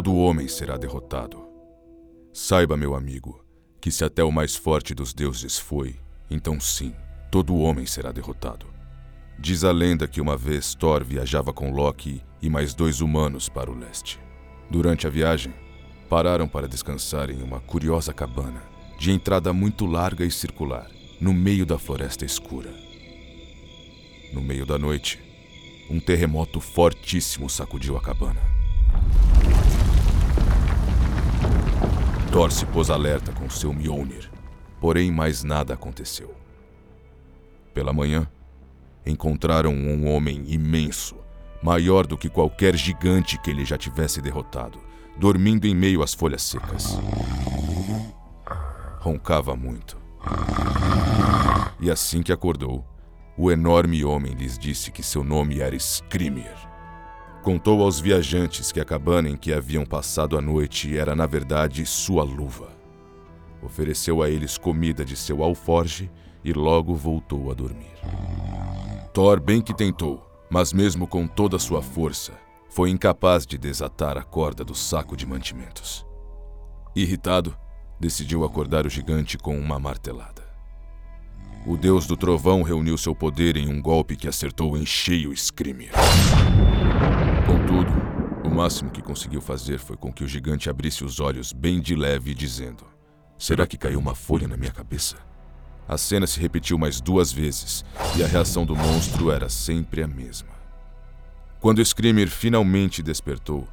Todo homem será derrotado. Saiba, meu amigo, que se até o mais forte dos deuses foi, então sim, todo homem será derrotado. Diz a lenda que uma vez Thor viajava com Loki e mais dois humanos para o leste. Durante a viagem, pararam para descansar em uma curiosa cabana, de entrada muito larga e circular, no meio da floresta escura. No meio da noite, um terremoto fortíssimo sacudiu a cabana. Thor se pôs alerta com seu Mjolnir, porém mais nada aconteceu. Pela manhã, encontraram um homem imenso, maior do que qualquer gigante que ele já tivesse derrotado, dormindo em meio às folhas secas. Roncava muito. E assim que acordou, o enorme homem lhes disse que seu nome era Screamer. Contou aos viajantes que a cabana em que haviam passado a noite era, na verdade, sua luva. Ofereceu a eles comida de seu alforge e logo voltou a dormir. Thor bem que tentou, mas mesmo com toda sua força, foi incapaz de desatar a corda do saco de mantimentos. Irritado, decidiu acordar o gigante com uma martelada. O deus do trovão reuniu seu poder em um golpe que acertou em cheio Screamer. Contudo, o máximo que conseguiu fazer foi com que o gigante abrisse os olhos bem de leve, dizendo: Será que caiu uma folha na minha cabeça? A cena se repetiu mais duas vezes e a reação do monstro era sempre a mesma. Quando Screamer finalmente despertou,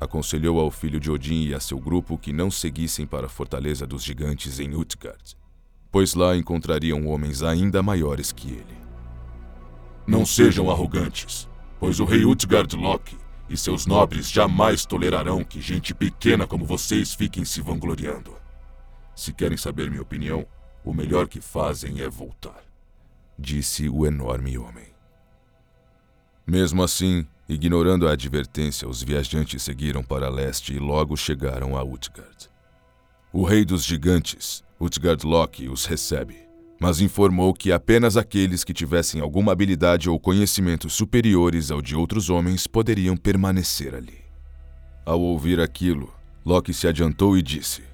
aconselhou ao filho de Odin e a seu grupo que não seguissem para a fortaleza dos gigantes em Utgard, pois lá encontrariam homens ainda maiores que ele. Não sejam arrogantes, pois o rei Utgard Loki e seus nobres jamais tolerarão que gente pequena como vocês fiquem se vangloriando. Se querem saber minha opinião, o melhor que fazem é voltar, disse o enorme homem. Mesmo assim, ignorando a advertência, os viajantes seguiram para leste e logo chegaram a Utgard. O rei dos gigantes, Utgard Loki, os recebe mas informou que apenas aqueles que tivessem alguma habilidade ou conhecimentos superiores ao de outros homens poderiam permanecer ali. Ao ouvir aquilo, Loki se adiantou e disse: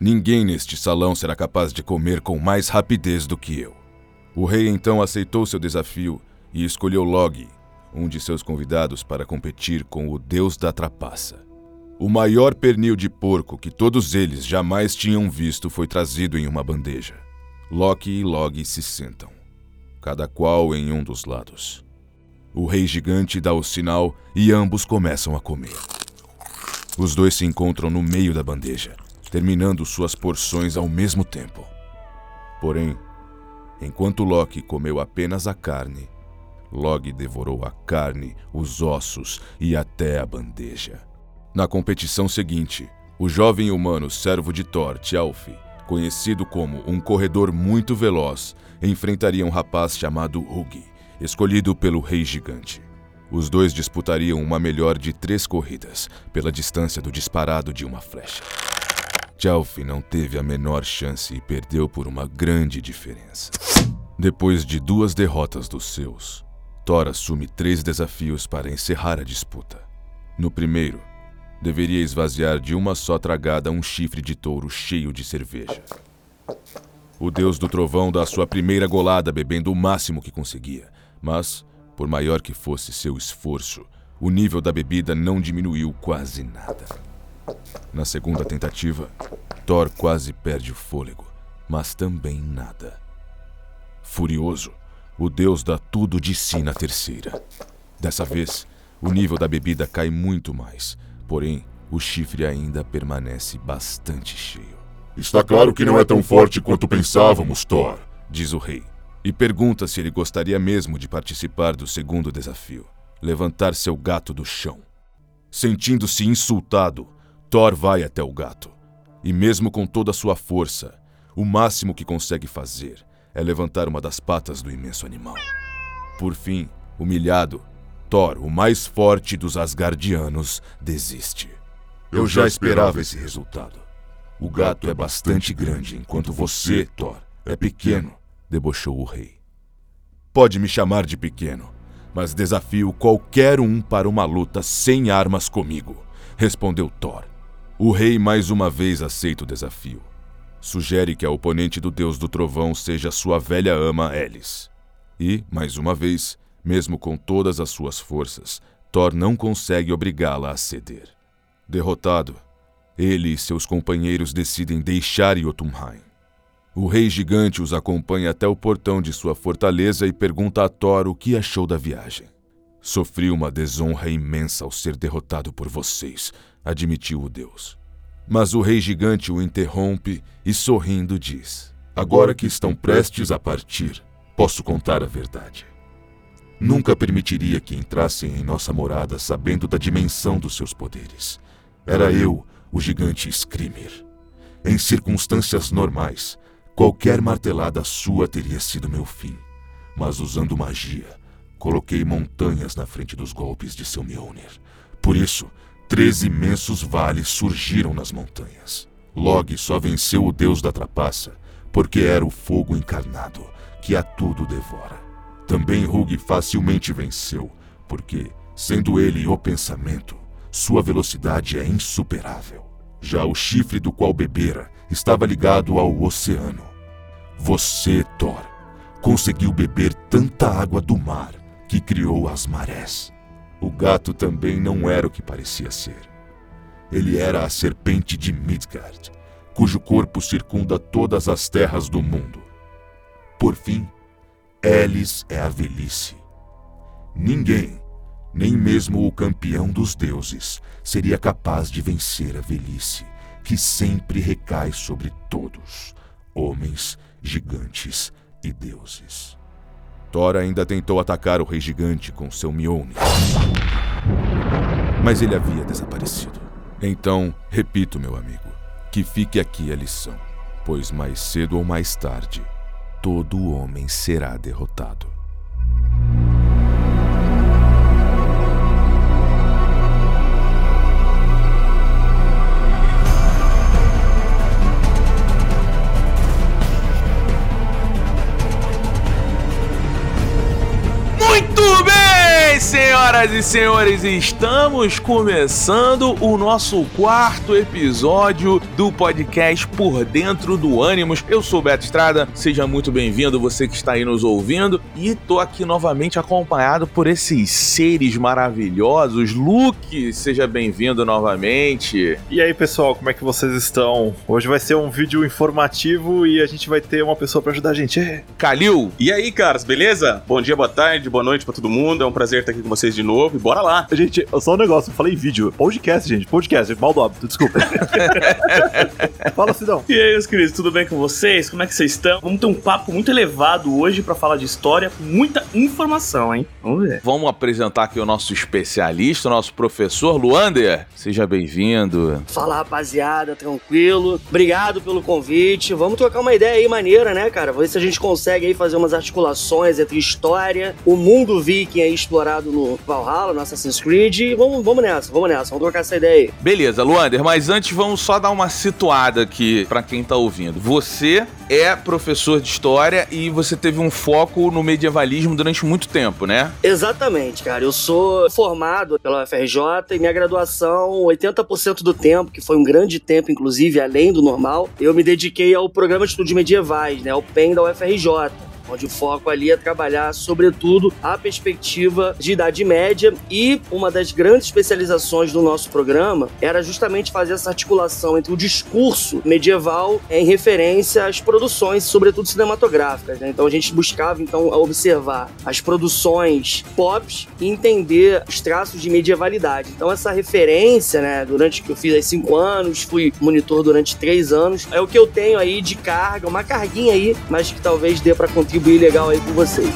Ninguém neste salão será capaz de comer com mais rapidez do que eu. O rei então aceitou seu desafio e escolheu Logi, um de seus convidados, para competir com o deus da trapaça. O maior pernil de porco que todos eles jamais tinham visto foi trazido em uma bandeja. Loki e Log se sentam, cada qual em um dos lados. O rei gigante dá o sinal e ambos começam a comer. Os dois se encontram no meio da bandeja, terminando suas porções ao mesmo tempo. Porém, enquanto Loki comeu apenas a carne, Log devorou a carne, os ossos e até a bandeja. Na competição seguinte, o jovem humano servo de Thor, Tjalfi, conhecido como um corredor muito veloz, enfrentaria um rapaz chamado Huggy, escolhido pelo Rei Gigante. Os dois disputariam uma melhor de três corridas, pela distância do disparado de uma flecha. Jalfi não teve a menor chance e perdeu por uma grande diferença. Depois de duas derrotas dos seus, Thor assume três desafios para encerrar a disputa. No primeiro, deveria esvaziar de uma só tragada um chifre de touro cheio de cerveja. O deus do trovão dá sua primeira golada bebendo o máximo que conseguia, mas, por maior que fosse seu esforço, o nível da bebida não diminuiu quase nada. Na segunda tentativa, Thor quase perde o fôlego, mas também nada. Furioso, o deus dá tudo de si na terceira. Dessa vez, o nível da bebida cai muito mais, Porém, o chifre ainda permanece bastante cheio. Está claro que não é tão forte quanto pensávamos, Thor, diz o rei, e pergunta se ele gostaria mesmo de participar do segundo desafio levantar seu gato do chão. Sentindo-se insultado, Thor vai até o gato. E mesmo com toda a sua força, o máximo que consegue fazer é levantar uma das patas do imenso animal. Por fim, humilhado, Thor, o mais forte dos Asgardianos, desiste. Eu já esperava esse resultado. O gato é bastante grande, enquanto você, Thor, é pequeno, debochou o rei. Pode me chamar de pequeno. mas desafio qualquer um para uma luta sem armas comigo, respondeu Thor. O rei mais uma vez aceita o desafio. Sugere que a oponente do deus do trovão seja sua velha ama Elis. E, mais uma vez, mesmo com todas as suas forças, Thor não consegue obrigá-la a ceder. Derrotado, ele e seus companheiros decidem deixar Jotunheim. O rei gigante os acompanha até o portão de sua fortaleza e pergunta a Thor o que achou da viagem. Sofri uma desonra imensa ao ser derrotado por vocês, admitiu o deus. Mas o rei gigante o interrompe e, sorrindo, diz: Agora que estão prestes a partir, posso contar a verdade. Nunca permitiria que entrassem em nossa morada sabendo da dimensão dos seus poderes. Era eu, o gigante Screamer. Em circunstâncias normais, qualquer martelada sua teria sido meu fim. Mas usando magia, coloquei montanhas na frente dos golpes de seu Mjolnir. Por isso, três imensos vales surgiram nas montanhas. Log só venceu o deus da trapaça, porque era o fogo encarnado, que a tudo devora. Também Rug facilmente venceu, porque, sendo ele o pensamento, sua velocidade é insuperável. Já o chifre do qual bebera estava ligado ao oceano. Você, Thor, conseguiu beber tanta água do mar que criou as marés. O gato também não era o que parecia ser. Ele era a serpente de Midgard, cujo corpo circunda todas as terras do mundo. Por fim, Elis é a velhice. Ninguém, nem mesmo o campeão dos deuses, seria capaz de vencer a velhice, que sempre recai sobre todos, homens, gigantes e deuses. Thor ainda tentou atacar o rei gigante com seu Mjolnir. Mas ele havia desaparecido. Então, repito, meu amigo, que fique aqui a lição, pois mais cedo ou mais tarde, todo homem será derrotado. Senhoras e senhores, estamos começando o nosso quarto episódio do podcast Por Dentro do Ânimos. Eu sou o Beto Estrada, seja muito bem-vindo, você que está aí nos ouvindo, e tô aqui novamente acompanhado por esses seres maravilhosos. Luke, seja bem-vindo novamente. E aí, pessoal, como é que vocês estão? Hoje vai ser um vídeo informativo e a gente vai ter uma pessoa para ajudar a gente. É. Kalil, E aí, caras, beleza? Bom dia, boa tarde, boa noite pra todo mundo. É um prazer estar aqui com vocês de novo. E bora lá. Gente, só um negócio, eu falei vídeo. Podcast, gente, podcast, mal do hábito, desculpa. Fala, Sidão. E aí, meus queridos, tudo bem com vocês? Como é que vocês estão? Vamos ter um papo muito elevado hoje pra falar de história, muita informação, hein? Vamos ver. vamos apresentar aqui o nosso especialista, o nosso professor Luander. Seja bem-vindo. Fala rapaziada, tranquilo. Obrigado pelo convite. Vamos trocar uma ideia aí maneira, né, cara? Ver se a gente consegue aí fazer umas articulações entre história, o mundo viking aí explorado no Valhalla, no Assassin's Creed. E vamos, vamos nessa, vamos nessa, vamos trocar essa ideia aí. Beleza, Luander, mas antes vamos só dar uma situada aqui pra quem tá ouvindo. Você é professor de história e você teve um foco no medievalismo durante muito tempo, né? Exatamente, cara. Eu sou formado pela UFRJ e minha graduação, 80% do tempo, que foi um grande tempo, inclusive, além do normal, eu me dediquei ao programa de estudos medievais, né? O PEN da UFRJ. Onde o foco ali é trabalhar, sobretudo, a perspectiva de Idade Média. E uma das grandes especializações do nosso programa era justamente fazer essa articulação entre o discurso medieval em referência às produções, sobretudo cinematográficas. né? Então a gente buscava então observar as produções pop e entender os traços de medievalidade. Então essa referência, né, durante que eu fiz aí cinco anos, fui monitor durante três anos, é o que eu tenho aí de carga, uma carguinha aí, mas que talvez dê para contribuir legal aí com vocês.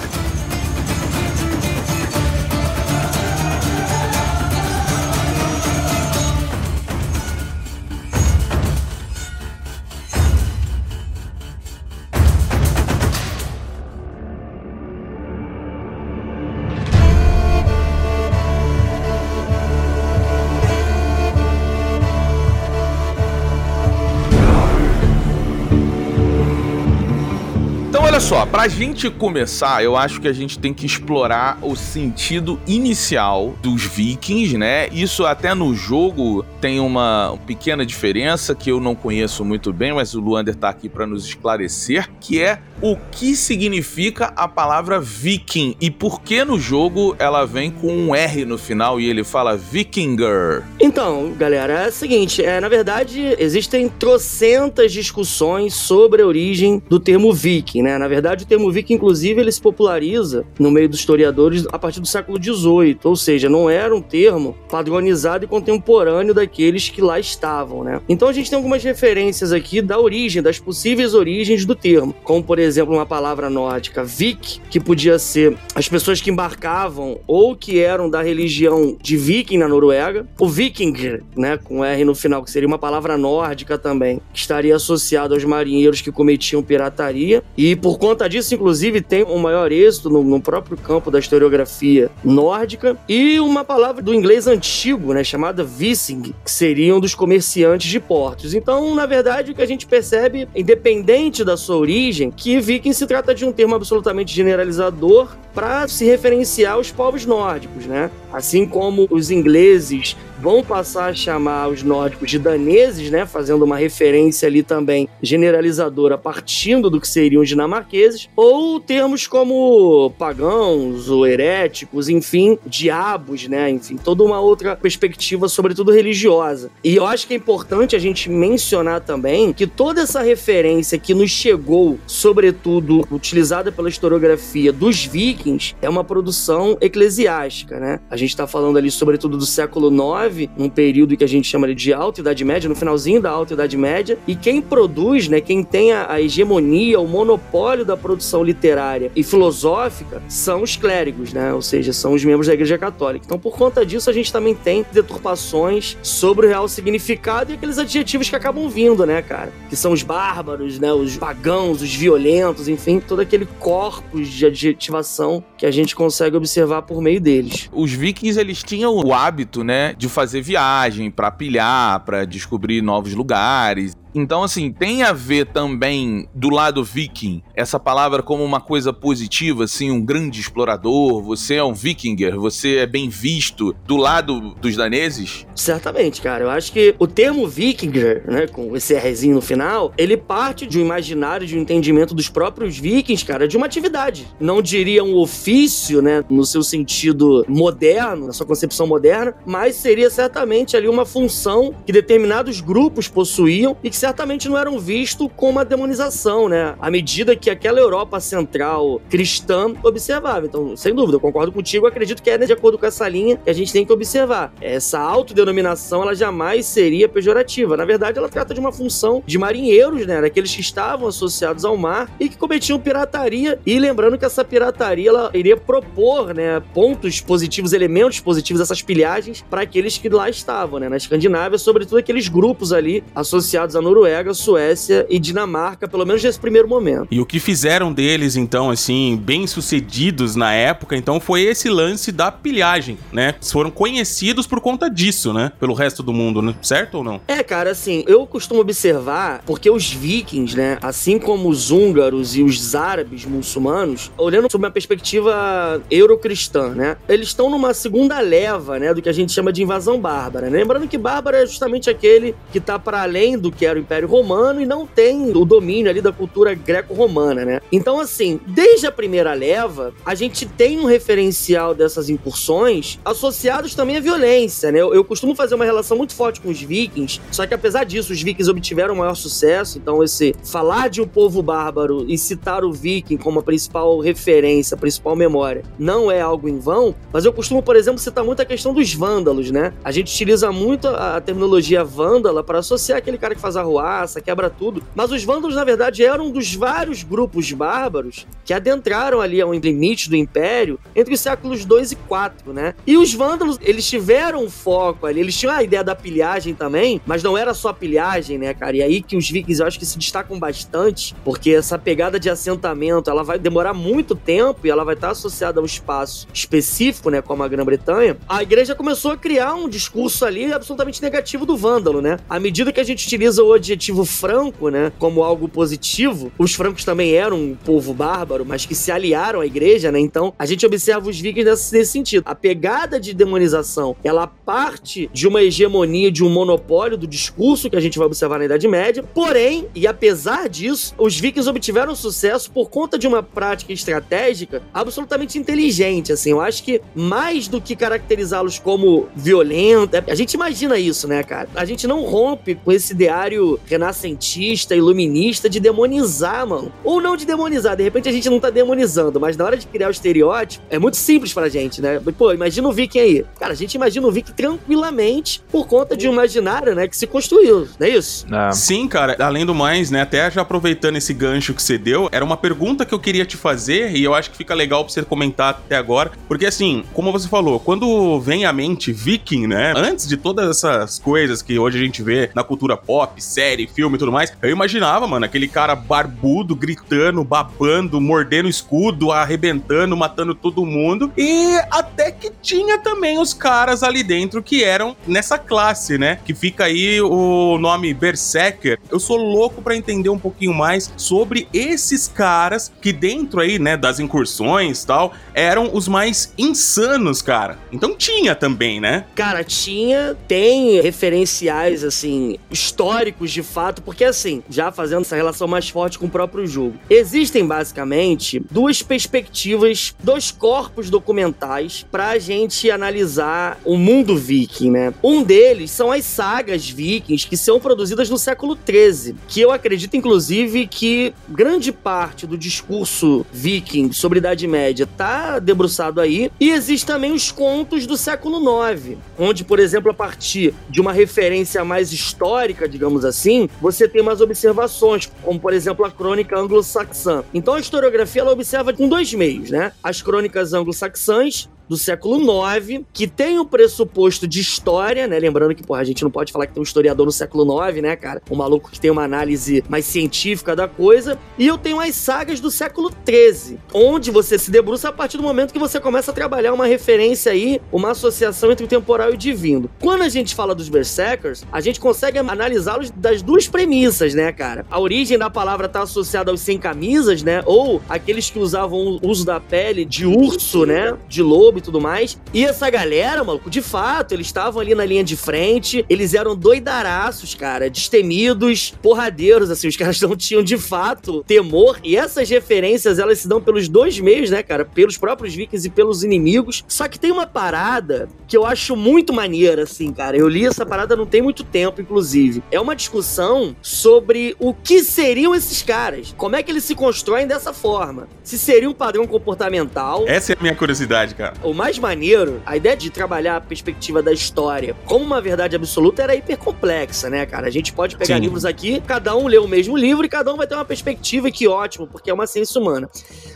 Só, pra gente começar, eu acho que a gente tem que explorar o sentido inicial dos vikings, né? Isso até no jogo tem uma pequena diferença que eu não conheço muito bem, mas o Luander tá aqui para nos esclarecer, que é o que significa a palavra viking e por que no jogo ela vem com um R no final e ele fala vikinger. Então, galera, é o seguinte, é, na verdade, existem trocentas discussões sobre a origem do termo viking, né? Na verdade, o termo viking, inclusive, ele se populariza no meio dos historiadores a partir do século XVIII, ou seja, não era um termo padronizado e contemporâneo daqueles que lá estavam, né? Então a gente tem algumas referências aqui da origem, das possíveis origens do termo, como por exemplo uma palavra nórdica, vik, que podia ser as pessoas que embarcavam ou que eram da religião de viking na Noruega, o vikinger, né, com R no final, que seria uma palavra nórdica também, que estaria associado aos marinheiros que cometiam pirataria, e por conta disso, inclusive, tem um maior êxito no, no próprio campo da historiografia nórdica, e uma palavra do inglês antigo, né, chamada Vissing, que seriam dos comerciantes de portos. Então, na verdade, o que a gente percebe, independente da sua origem, que viking se trata de um termo absolutamente generalizador para se referenciar aos povos nórdicos, né? Assim como os ingleses vão passar a chamar os nórdicos de daneses, né, fazendo uma referência ali também generalizadora partindo do que seriam os dinamarqueses, ou termos como pagãos ou heréticos, enfim, diabos, né, enfim, toda uma outra perspectiva, sobretudo religiosa. E eu acho que é importante a gente mencionar também que toda essa referência que nos chegou, sobretudo utilizada pela historiografia dos vikings, é uma produção eclesiástica, né? A gente está falando ali sobretudo do século IX um período que a gente chama de Alta Idade Média, no finalzinho da Alta Idade Média, e quem produz, né, quem tem a, hegemonia, o monopólio da produção literária e filosófica são os clérigos, né, ou seja, são os membros da Igreja Católica. Então, por conta disso, a gente também tem deturpações sobre o real significado e aqueles adjetivos que acabam vindo, né, cara, que são os bárbaros, né, os pagãos, os violentos, enfim, todo aquele corpus de adjetivação que a gente consegue observar por meio deles. Os vikings, eles tinham o hábito, né, de fazer viagem, para pilhar, para descobrir novos lugares. Então, assim, tem a ver também do lado viking, essa palavra como uma coisa positiva, assim, um grande explorador, você é um vikinger, você é bem visto do lado dos daneses? Certamente, cara. Eu acho que o termo vikinger, né, com esse Rzinho no final, ele parte de um imaginário, de um entendimento dos próprios vikings, cara, de uma atividade. Não diria um ofício, né, no seu sentido moderno, na sua concepção moderna, mas seria certamente ali uma função que determinados grupos possuíam e que certamente não eram vistos como uma demonização, né? À medida que aquela Europa central cristã observava. Então, sem dúvida, eu concordo contigo, acredito que é de acordo com essa linha que a gente tem que observar. Essa autodenominação, ela jamais seria pejorativa. Na verdade, ela trata de uma função de marinheiros, né? Daqueles que estavam associados ao mar e que cometiam pirataria. E lembrando que essa pirataria, ela iria propor, né, pontos positivos, elementos positivos dessas pilhagens para aqueles que lá estavam, né? Na Escandinávia, sobretudo aqueles grupos ali associados a Noruega, Suécia e Dinamarca, pelo menos nesse primeiro momento. E o que fizeram deles, então, assim, bem sucedidos na época, então, foi esse lance da pilhagem, né? Foram conhecidos por conta disso, né? Pelo resto do mundo, né? Certo ou não? É, cara, assim, eu costumo observar, porque os vikings, né, assim como os húngaros e os árabes muçulmanos, olhando sob uma perspectiva eurocristã, né, eles estão numa segunda leva, né, do que a gente chama de invasão bárbara. Né? Lembrando que bárbaro é justamente aquele que tá para além do que era o Império Romano e não tem o domínio ali da cultura greco-romana, né? Então, assim, desde a primeira leva, a gente tem um referencial dessas incursões associados também à violência, né? Eu, eu costumo fazer uma relação muito forte com os vikings, só que apesar disso, os vikings obtiveram maior sucesso, então esse falar de um povo bárbaro e citar o viking como a principal referência, a principal memória, não é algo em vão, mas eu costumo, por exemplo, citar muito a questão dos vândalos, né? A gente utiliza muito a, a terminologia vândala para associar aquele cara que faz a ruaça, quebra tudo. Mas os vândalos, na verdade, eram um dos vários grupos bárbaros que adentraram ali ao limite do Império entre os séculos 2 e 4, né? E os vândalos, eles tiveram um foco ali, eles tinham a ideia da pilhagem também, mas não era só pilhagem, né, cara? E aí que os vikings, eu acho que se destacam bastante, porque essa pegada de assentamento, ela vai demorar muito tempo e ela vai estar associada a um espaço específico, né, como a Grã-Bretanha. A igreja começou a criar um discurso ali absolutamente negativo do vândalo, né? À medida que a gente utiliza adjetivo franco, né, como algo positivo, os francos também eram um povo bárbaro, mas que se aliaram à igreja, né? Então, a gente observa os vikings nesse, nesse sentido. A pegada de demonização, ela parte de uma hegemonia, de um monopólio do discurso que a gente vai observar na Idade Média. Porém, e apesar disso, os vikings obtiveram sucesso por conta de uma prática estratégica absolutamente inteligente, assim. Eu acho que mais do que caracterizá-los como violentos, a gente imagina isso, né, cara? A gente não rompe com esse ideário renascentista, iluminista de demonizar, mano. Ou não de demonizar, de repente a gente não tá demonizando, mas na hora de criar o estereótipo, é muito simples pra gente, né? Pô, imagina o viking aí. Cara, a gente imagina o viking tranquilamente por conta de um imaginário, né, que se construiu, não é isso? É. Sim, cara. Além do mais, né, até já aproveitando esse gancho que você deu, era uma pergunta que eu queria te fazer e eu acho que fica legal pra você comentar até agora, porque assim, como você falou, quando vem à mente viking, né, antes de todas essas coisas que hoje a gente vê na cultura pop, série, filme e tudo mais, eu imaginava, mano, aquele cara barbudo, gritando, babando, mordendo escudo, arrebentando, matando todo mundo, e até que tinha também os caras ali dentro que eram nessa classe, né, que fica aí o nome Berserker. Eu sou louco para entender um pouquinho mais sobre esses caras que dentro aí, né, das incursões tal, eram os mais insanos, cara. Então tinha também, né? Cara, tinha, tem referenciais, assim, históricos de fato, porque assim, já fazendo essa relação mais forte com o próprio jogo. Existem basicamente duas perspectivas, dois corpos documentais pra gente analisar o mundo viking, né? Um deles são as sagas vikings que são produzidas no século XIII, que eu acredito, inclusive, que grande parte do discurso viking sobre Idade Média tá debruçado aí. E existem também os contos do século IX, onde, por exemplo, a partir de uma referência mais histórica, digamos assim, você tem umas observações, como, por exemplo, a crônica anglo-saxã. Então, a historiografia ela observa com dois meios, né? As crônicas anglo-saxãs do século IX, que tem o pressuposto de história, né? Lembrando que, porra, a gente não pode falar que tem um historiador no século IX, né, cara? Um maluco que tem uma análise mais científica da coisa. E eu tenho as sagas do século XIII, onde você se debruça a partir do momento que você começa a trabalhar uma referência aí, uma associação entre o temporal e o divino. Quando a gente fala dos Berserkers, a gente consegue analisá-los das duas premissas, né, cara? A origem da palavra tá associada aos sem camisas, né? Ou aqueles que usavam o uso da pele de urso, né? De lobo e tudo mais. E essa galera, maluco, de fato, eles estavam ali na linha de frente, eles eram doidaraços, cara, destemidos, porradeiros, assim, os caras não tinham de fato temor. E essas referências, elas se dão pelos dois meios, né, cara? Pelos próprios vikings e pelos inimigos. Só que tem uma parada que eu acho muito maneira, assim, cara. Eu li essa parada não tem muito tempo, inclusive. É uma discussão sobre o que seriam esses caras. Como é que eles se constroem dessa forma? Se seria um padrão comportamental. Essa é a minha curiosidade, cara. O mais maneiro, a ideia de trabalhar a perspectiva da história como uma verdade absoluta era hiper complexa, né, cara? A gente pode pegar Sim. livros aqui, cada um lê o mesmo livro e cada um vai ter uma perspectiva, e que ótimo, porque é uma ciência humana.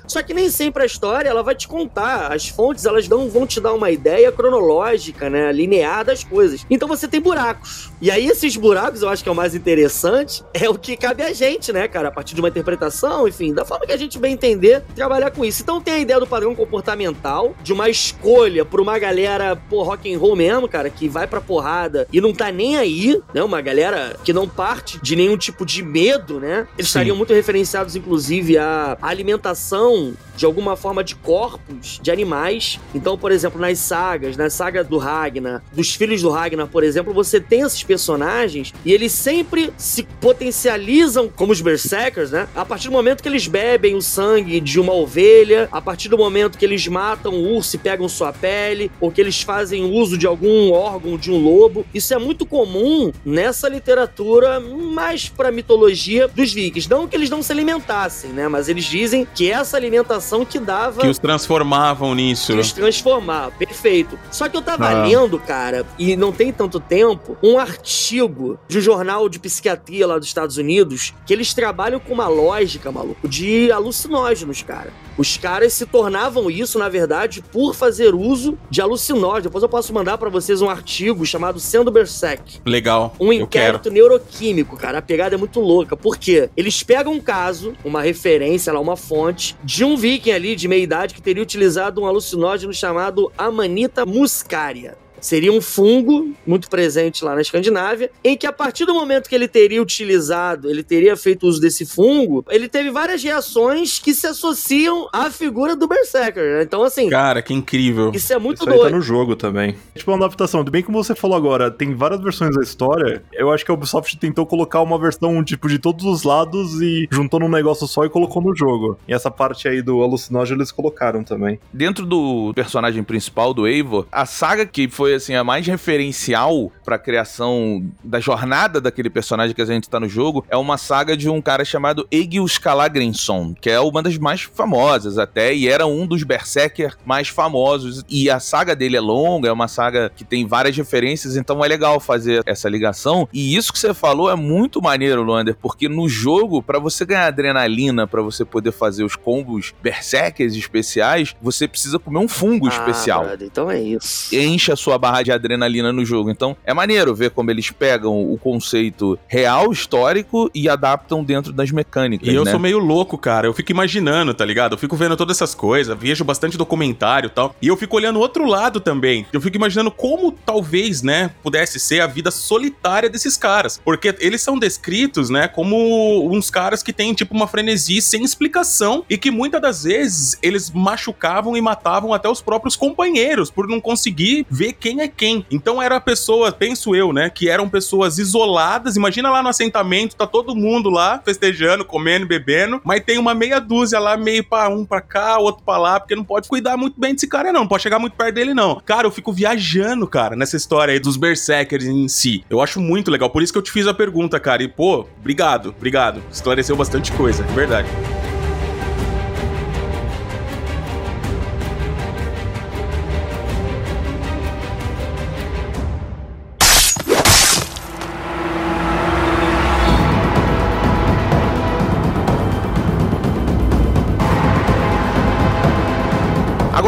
Só que nem sempre a história ela vai te contar. As fontes elas não vão te dar uma ideia cronológica, né, linear das coisas. Então você tem buracos. E aí esses buracos, eu acho que é o mais interessante, é o que cabe a gente, né, cara, a partir de uma interpretação, enfim, da forma que a gente bem entender, trabalhar com isso. Então tem a ideia do padrão comportamental, de uma escolha por uma galera, pô, rock and roll mesmo, cara, que vai pra porrada e não tá nem aí, né? Uma galera que não parte de nenhum tipo de medo, né? Eles Sim. estariam muito referenciados, inclusive, à alimentação de alguma forma de corpos de animais. Então, por exemplo, nas sagas, na saga do Ragnar, dos filhos do Ragnar, por exemplo, você tem esses personagens e eles sempre se potencializam como os Berserkers, né? A partir do momento que eles bebem o sangue de uma ovelha, a partir do momento que eles matam o urso e pegam sua pele, ou que eles fazem uso de algum órgão de um lobo. Isso é muito comum nessa literatura mais pra mitologia dos vikings. Não que eles não se alimentassem, né? Mas eles dizem que essa alimentação que dava Que os transformavam nisso. que os transformar. Perfeito. Só que eu tava Ah. lendo, cara, e não tem tanto tempo, um artigo de um jornal de psiquiatria lá dos Estados Unidos, que eles trabalham com uma lógica, maluco, de alucinógenos, cara. Os caras se tornavam isso, na verdade, por fazer uso de alucinógenos. Depois eu posso mandar pra vocês um artigo chamado Sendo Berserk. Legal. Um inquérito neuroquímico, cara. A pegada é muito louca. Por quê? Eles pegam um caso, uma referência lá, uma fonte, de um viking ali de meia idade que teria utilizado um alucinógeno chamado Amanita muscaria. Seria um fungo muito presente lá na Escandinávia, em que a partir do momento que ele teria utilizado, ele teria feito uso desse fungo, ele teve várias reações que se associam à figura do Berserker. Né? Então, assim. Cara, que incrível. Isso é muito Isso doido. aí tá no jogo também. Tipo, uma adaptação. Bem como você falou agora, tem várias versões da história. Eu acho que a Ubisoft tentou colocar uma versão, tipo, de todos os lados e juntou num negócio só e colocou no jogo. E essa parte aí do alucinógeno eles colocaram também. Dentro do personagem principal do Eivor, a saga que foi assim a mais referencial para a criação da jornada daquele personagem que a gente tá no jogo é uma saga de um cara chamado Egil Skallagrimson, que é uma das mais famosas até e era um dos berserker mais famosos e a saga dele é longa, é uma saga que tem várias referências, então é legal fazer essa ligação. E isso que você falou é muito maneiro, Luander, porque no jogo para você ganhar adrenalina, para você poder fazer os combos berserkers especiais, você precisa comer um fungo Ah, especial brother, então é isso. enche a sua barra de adrenalina no jogo. Então é maneiro ver como eles pegam o conceito real, histórico e adaptam dentro das mecânicas. E eu né? sou meio louco, cara. Eu fico imaginando, tá ligado? Eu fico vendo todas essas coisas, vejo bastante documentário e tal. E eu fico olhando o outro lado também. Eu fico imaginando como talvez, né, pudesse ser a vida solitária desses caras. Porque eles são descritos, né, como uns caras que têm, tipo, uma frenesi sem explicação e que muitas das vezes eles machucavam e matavam até os próprios companheiros por não conseguir ver quem é quem. Então era pessoas, penso eu, né, que eram pessoas isoladas. Imagina lá no assentamento, tá todo mundo lá festejando, comendo, bebendo, mas tem uma meia dúzia lá, meio pra um pra cá, outro pra lá, porque não pode cuidar muito bem desse cara, não. Não pode chegar muito perto dele, não. Cara, eu fico viajando, cara, nessa história aí dos Berserkers em si. Eu acho muito legal. Por isso que eu te fiz a pergunta, cara. E, pô, obrigado, obrigado. Esclareceu bastante coisa, de verdade.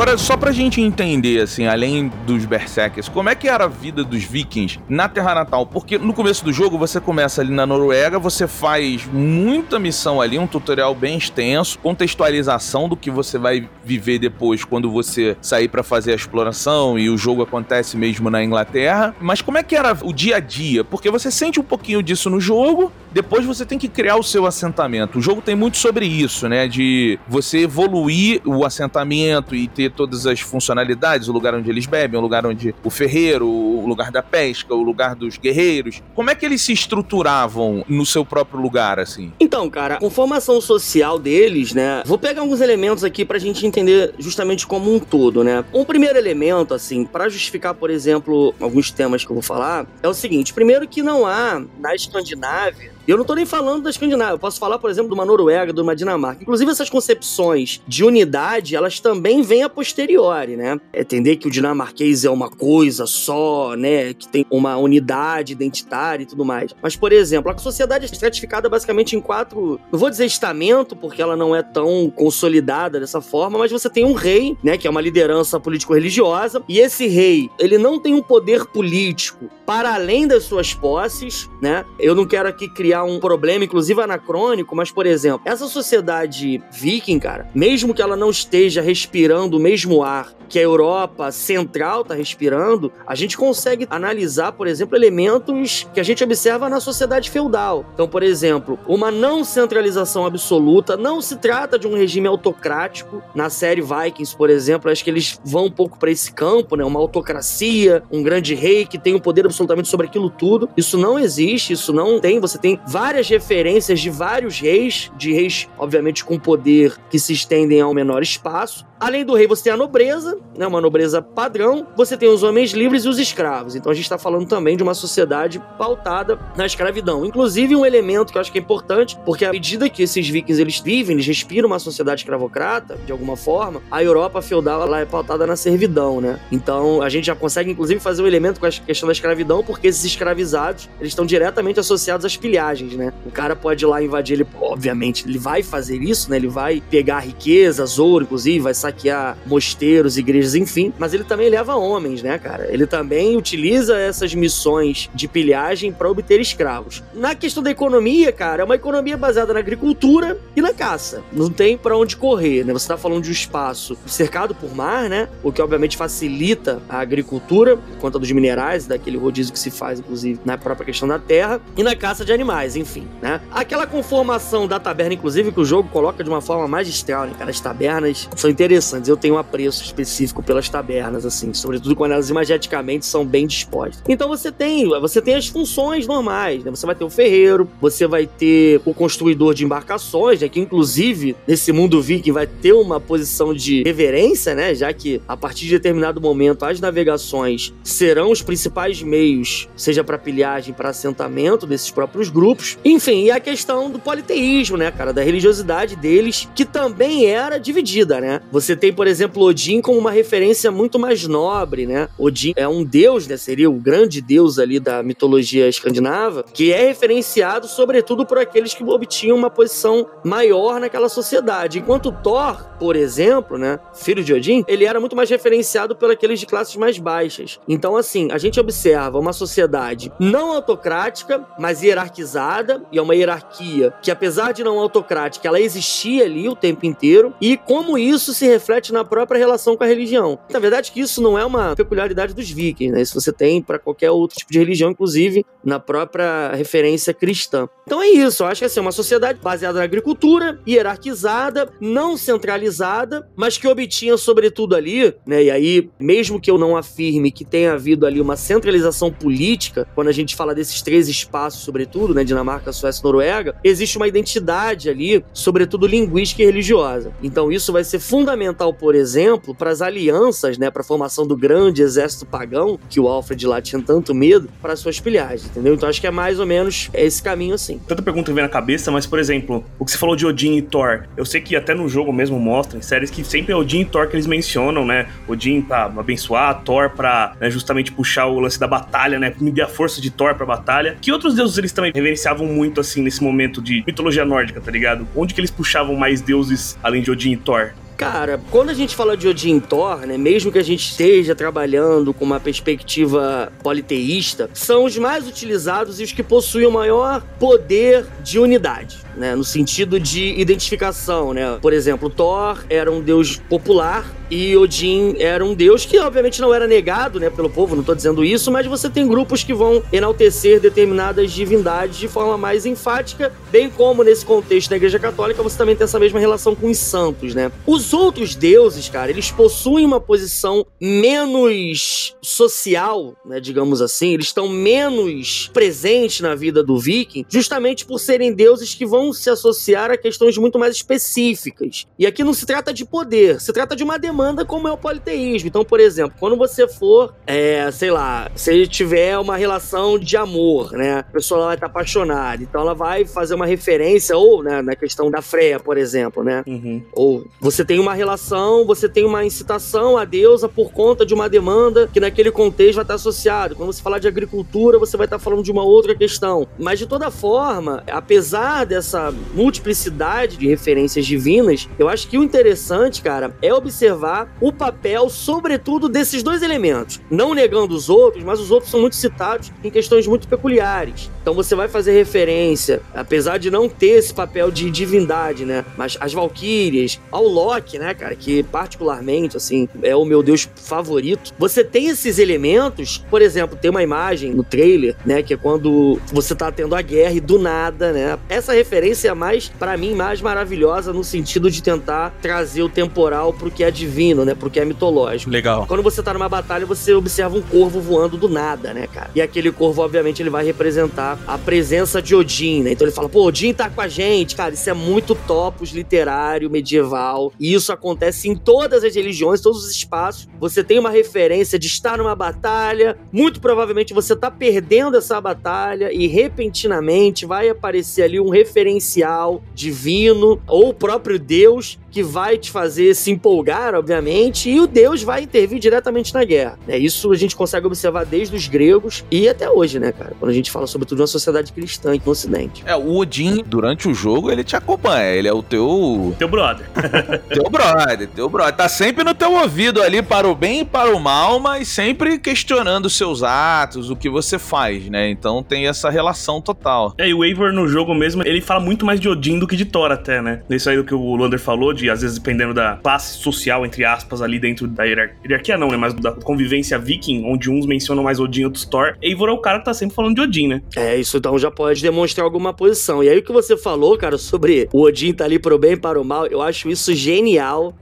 Agora, só pra gente entender, assim, além dos Berserkers, como é que era a vida dos vikings na Terra Natal? Porque no começo do jogo você começa ali na Noruega, você faz muita missão ali, um tutorial bem extenso, contextualização do que você vai viver depois quando você sair pra fazer a exploração e o jogo acontece mesmo na Inglaterra. Mas como é que era o dia a dia? Porque você sente um pouquinho disso no jogo, depois você tem que criar o seu assentamento. O jogo tem muito sobre isso, né? De você evoluir o assentamento e ter todas as funcionalidades, o lugar onde eles bebem, o lugar onde o ferreiro, o lugar da pesca, o lugar dos guerreiros. Como é que eles se estruturavam no seu próprio lugar, assim? Então, cara, a conformação social deles, né? Vou pegar alguns elementos aqui pra gente entender justamente como um todo, né? Um primeiro elemento, assim, pra justificar, por exemplo, alguns temas que eu vou falar, é o seguinte: primeiro que não há na Escandinávia eu não tô nem falando da Escandinávia, eu posso falar, por exemplo, de uma Noruega, de uma Dinamarca. Inclusive, essas concepções de unidade, elas também vêm a posteriori, né? É entender que o dinamarquês é uma coisa só, né? Que tem uma unidade identitária e tudo mais. Mas, por exemplo, a sociedade é estratificada basicamente em quatro. Não vou dizer estamento, porque ela não é tão consolidada dessa forma, mas você tem um rei, né? Que é uma liderança político-religiosa. E esse rei, ele não tem um poder político para além das suas posses, né? Eu não quero aqui criar um problema, inclusive anacrônico, mas, por exemplo, essa sociedade viking, cara, mesmo que ela não esteja respirando o mesmo ar que a Europa central está respirando, a gente consegue analisar, por exemplo, elementos que a gente observa na sociedade feudal. Então, por exemplo, uma não centralização absoluta, não se trata de um regime autocrático. Na série Vikings, por exemplo, acho que eles vão um pouco para esse campo, né? Uma autocracia, um grande rei que tem o poder absolutamente sobre aquilo tudo. Isso não existe, isso não tem. Você tem várias referências de vários reis, de reis, obviamente, com poder que se estendem ao menor espaço. Além do rei, você tem a nobreza, né, uma nobreza padrão. Você tem os homens livres e os escravos. Então a gente está falando também de uma sociedade pautada na escravidão. Inclusive um elemento que eu acho que é importante, porque à medida que esses vikings eles vivem, eles respiram uma sociedade escravocrata, de alguma forma, a Europa feudal ela é pautada na servidão, né? Então a gente já consegue inclusive fazer um elemento com a questão da escravidão, porque esses escravizados eles estão diretamente associados às pilhagens, né? O cara pode ir lá invadir, ele, obviamente, ele vai fazer isso, né? Ele vai pegar riquezas, ouro, inclusive, vai saquear mosteiros, igrejas, enfim, mas ele também leva homens, né, cara? Ele também utiliza essas missões de pilhagem para obter escravos. Na questão da economia, cara, é uma economia baseada na agricultura e na caça. Não tem para onde correr, né? Você tá falando de um espaço cercado por mar, né? O que obviamente facilita a agricultura, por conta dos minerais, daquele rodízio que se faz, inclusive, na própria questão da terra, e na caça de animais, enfim, né? Aquela conformação da taberna, inclusive, que o jogo coloca de uma forma magistral, né, cara? As tabernas são interessantes. Eu tenho um apreço específico pelas tabernas, assim, sobretudo quando elas imageticamente são bem dispostas. Então você tem, você tem as funções normais, né? Você vai ter o ferreiro, você vai ter o construidor de embarcações, né? Que inclusive nesse mundo viking vai ter uma posição de reverência, né? Já que a partir de determinado momento as navegações serão os principais meios, seja para pilhagem, para assentamento desses próprios grupos. Enfim, e a questão do politeísmo, né, cara, da religiosidade deles, que também era dividida, né? Você tem, por exemplo, Odin como uma referência muito mais nobre, né? Odin é um deus, né? Seria o grande deus ali da mitologia escandinava, que é referenciado sobretudo por aqueles que obtinham uma posição maior naquela sociedade. Enquanto Thor, por exemplo, né, filho de Odin, ele era muito mais referenciado por aqueles de classes mais baixas. Então, assim, a gente observa uma sociedade não autocrática, mas hierarquizada, e é uma hierarquia que, apesar de não autocrática, ela existia ali o tempo inteiro, e como isso se reflete na própria relação com a religião. Na verdade, que isso não é uma peculiaridade dos vikings, né? Isso você tem para qualquer outro tipo de religião, inclusive na própria referência cristã. Então é isso, eu acho que assim, uma sociedade baseada na agricultura, hierarquizada, não centralizada, mas que obtinha sobretudo ali, né? E aí, mesmo que eu não afirme que tenha havido ali uma centralização política, quando a gente fala desses três espaços, sobretudo, né? Dinamarca, Suécia e Noruega, existe uma identidade ali, sobretudo linguística e religiosa. Então isso vai ser fundamental, por exemplo, para as alianças, né? Para formação do grande exército pagão, que o Alfred lá tinha tanto medo, para suas pilhagens, entendeu? Então acho que é mais ou menos esse caminho assim. Tanta pergunta que vem na cabeça, mas, por exemplo, o que você falou de Odin e Thor, eu sei que até no jogo mesmo mostra, em séries, que sempre é Odin e Thor que eles mencionam, né? Odin pra abençoar, Thor pra né, justamente puxar o lance da batalha, né? Medir a força de Thor pra batalha. Que outros deuses eles também reverenciavam muito, assim, nesse momento de mitologia nórdica, tá ligado? Onde que eles puxavam mais deuses além de Odin e Thor? Cara, quando a gente fala de Odin Thor, né, mesmo que a gente esteja trabalhando com uma perspectiva politeísta, são os mais utilizados e os que possuem o maior poder de unidade né? No sentido de identificação, né? Por exemplo, Thor era um deus popular e Odin era um deus que obviamente não era negado, né, pelo povo, não tô dizendo isso, mas você tem grupos que vão enaltecer determinadas divindades de forma mais enfática, bem como nesse contexto da Igreja Católica você também tem essa mesma relação com os santos, né? Os outros deuses, cara, eles possuem uma posição menos social, né, digamos assim, eles estão menos presentes na vida do viking, justamente por serem deuses que vão vão se associar a questões muito mais específicas. E aqui não se trata de poder, se trata de uma demanda como é o politeísmo. Então, por exemplo, quando você for, é, sei lá, se tiver uma relação de amor, né? A pessoa vai estar apaixonada, então ela vai fazer uma referência, ou né, na questão da freia, por exemplo, né? Uhum. Ou você tem uma relação, você tem uma incitação à deusa por conta de uma demanda que naquele contexto vai estar associado. Quando você falar de agricultura, você vai estar falando de uma outra questão. Mas de toda forma, apesar dessa essa multiplicidade de referências divinas, eu acho que o interessante, cara, é observar o papel, sobretudo, desses dois elementos. Não negando os outros, mas os outros são muito citados em questões muito peculiares. Então você vai fazer referência, apesar de não ter esse papel de divindade, né? Mas as Valkyrias, ao Loki, né, cara, que particularmente, assim, é o meu deus favorito. Você tem esses elementos, por exemplo, tem uma imagem no trailer, né, que é quando você tá tendo a guerra e do nada, né? Essa referência referência mais, para mim, mais maravilhosa no sentido de tentar trazer o temporal pro que é divino, né? Pro que é mitológico. Legal. Quando você tá numa batalha, você observa um corvo voando do nada, né, cara? E aquele corvo, obviamente, ele vai representar a presença de Odin, né? Então ele fala, pô, Odin tá com a gente, cara. Isso é muito topos literário, medieval. E isso acontece em todas as religiões, todos os espaços. Você tem uma referência de estar numa batalha, muito provavelmente você tá perdendo essa batalha e repentinamente vai aparecer ali um referencial divino ou o próprio Deus que vai te fazer se empolgar obviamente, e o deus vai intervir diretamente na guerra. É, isso a gente consegue observar desde os gregos e até hoje, né, cara? Quando a gente fala sobretudo na sociedade cristã aqui no Ocidente. É, o Odin, durante o jogo, ele te acompanha. Ele é o teu. Teu brother. teu brother, teu brother. Tá sempre no teu ouvido ali para o bem e para o mal, mas sempre questionando os seus atos, o que você faz, né? Então tem essa relação total. É, e o Eivor no jogo mesmo, ele fala muito mais de Odin do que de Thor até, né? Isso aí do que o Lander falou, de às vezes dependendo da classe social, entre aspas, ali dentro da hierarquia, hierarquia não, né? Mas da convivência viking, onde uns mencionam mais Odin e outros Thor, Eivor é o cara que tá sempre falando de Odin, né? É, isso então já pode demonstrar alguma posição. E aí o que você falou, cara, sobre o Odin tá ali pro bem e para o mal, eu acho isso genial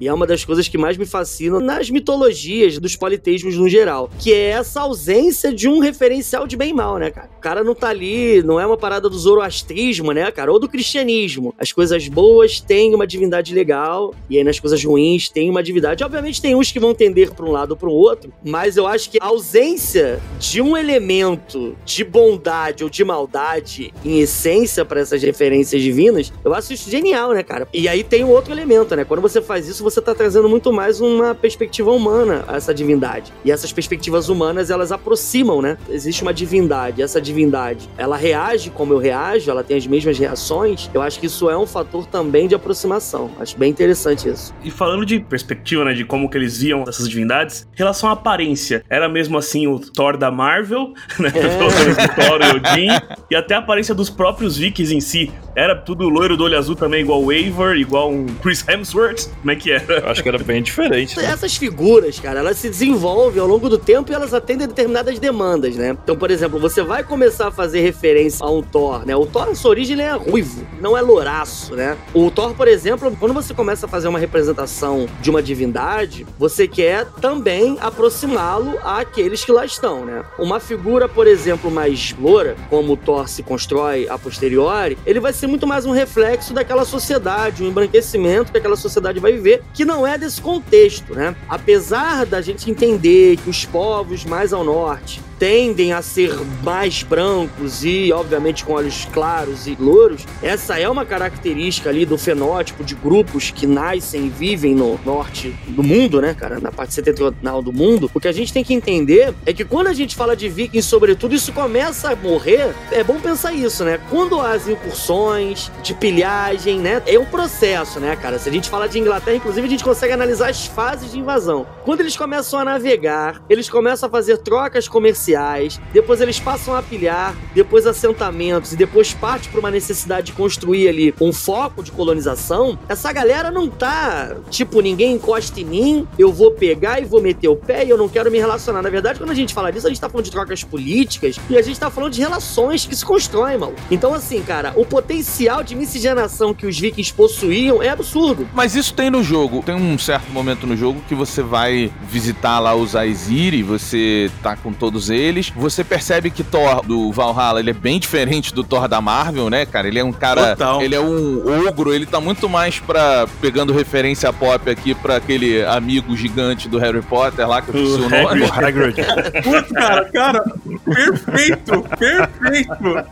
e é uma das coisas que mais me fascinam nas mitologias dos politeísmos no geral, que é essa ausência de um referencial de bem e mal, né, cara? O cara não tá ali, não é uma parada do zoroastrismo, né, cara, ou do cristianismo. As coisas boas têm uma divindade legal e aí nas coisas ruins tem uma divindade. Obviamente tem uns que vão tender para um lado ou para o outro, mas eu acho que a ausência de um elemento de bondade ou de maldade em essência para essas referências divinas, eu acho isso genial, né, cara? E aí tem um outro elemento, né? Quando você faz isso, você tá trazendo muito mais uma perspectiva humana a essa divindade. E essas perspectivas humanas, elas aproximam, né? Existe uma divindade, essa divindade, ela reage como eu reajo, ela tem as mesmas reações. Eu acho que isso é um fator também de aproximação. Acho bem interessante isso. E falando de perspectiva, né, de como que eles viam essas divindades, em relação à aparência, era mesmo assim o Thor da Marvel, né? É. O Thor e Odin, e até a aparência dos próprios vikings em si. Era tudo loiro do olho azul também, igual o Eivor, igual um Chris Hemsworth? Como é que era? Eu acho que era bem diferente. Né? Essas figuras, cara, elas se desenvolvem ao longo do tempo e elas atendem a determinadas demandas, né? Então, por exemplo, você vai começar a fazer referência a um Thor, né? O Thor, na sua origem, ele é ruivo, não é louraço, né? O Thor, por exemplo, quando você começa a fazer uma representação de uma divindade, você quer também aproximá-lo àqueles que lá estão, né? Uma figura, por exemplo, mais loura, como o Thor se constrói a posteriori, ele vai ser muito mais um reflexo daquela sociedade, um embranquecimento que aquela sociedade vai viver, que não é desse contexto, né? Apesar da gente entender que os povos mais ao norte tendem a ser mais brancos e, obviamente, com olhos claros e louros, essa é uma característica ali do fenótipo de grupos que nascem e vivem no norte do mundo, né, cara, na parte setentrional do mundo. O que a gente tem que entender é que quando a gente fala de vikings, sobretudo, isso começa a morrer. É bom pensar isso, né? Quando as incursões de pilhagem, né, é um processo, né, cara? Se a gente fala de Inglaterra, inclusive, a gente consegue analisar as fases de invasão. Quando eles começam a navegar, eles começam a fazer trocas comerciais depois eles passam a pilhar, depois assentamentos e depois parte para uma necessidade de construir ali um foco de colonização, essa galera não tá tipo ninguém encosta em mim, eu vou pegar e vou meter o pé e eu não quero me relacionar. Na verdade, quando a gente fala disso, a gente tá falando de trocas políticas e a gente tá falando de relações que se constroem, mano. Então, assim, cara, o potencial de miscigenação que os vikings possuíam é absurdo. Mas isso tem no jogo. Tem um certo momento no jogo que você vai visitar lá os Aesir, você tá com todos eles deles. Você percebe que Thor do Valhalla, ele é bem diferente do Thor da Marvel, né, cara? Ele é um cara, Total. ele é um ogro, ele tá muito mais pra pegando referência pop aqui pra aquele amigo gigante do Harry Potter lá, que eu esqueci o, nome. Hagrid. Putz, cara, cara, perfeito, perfeito.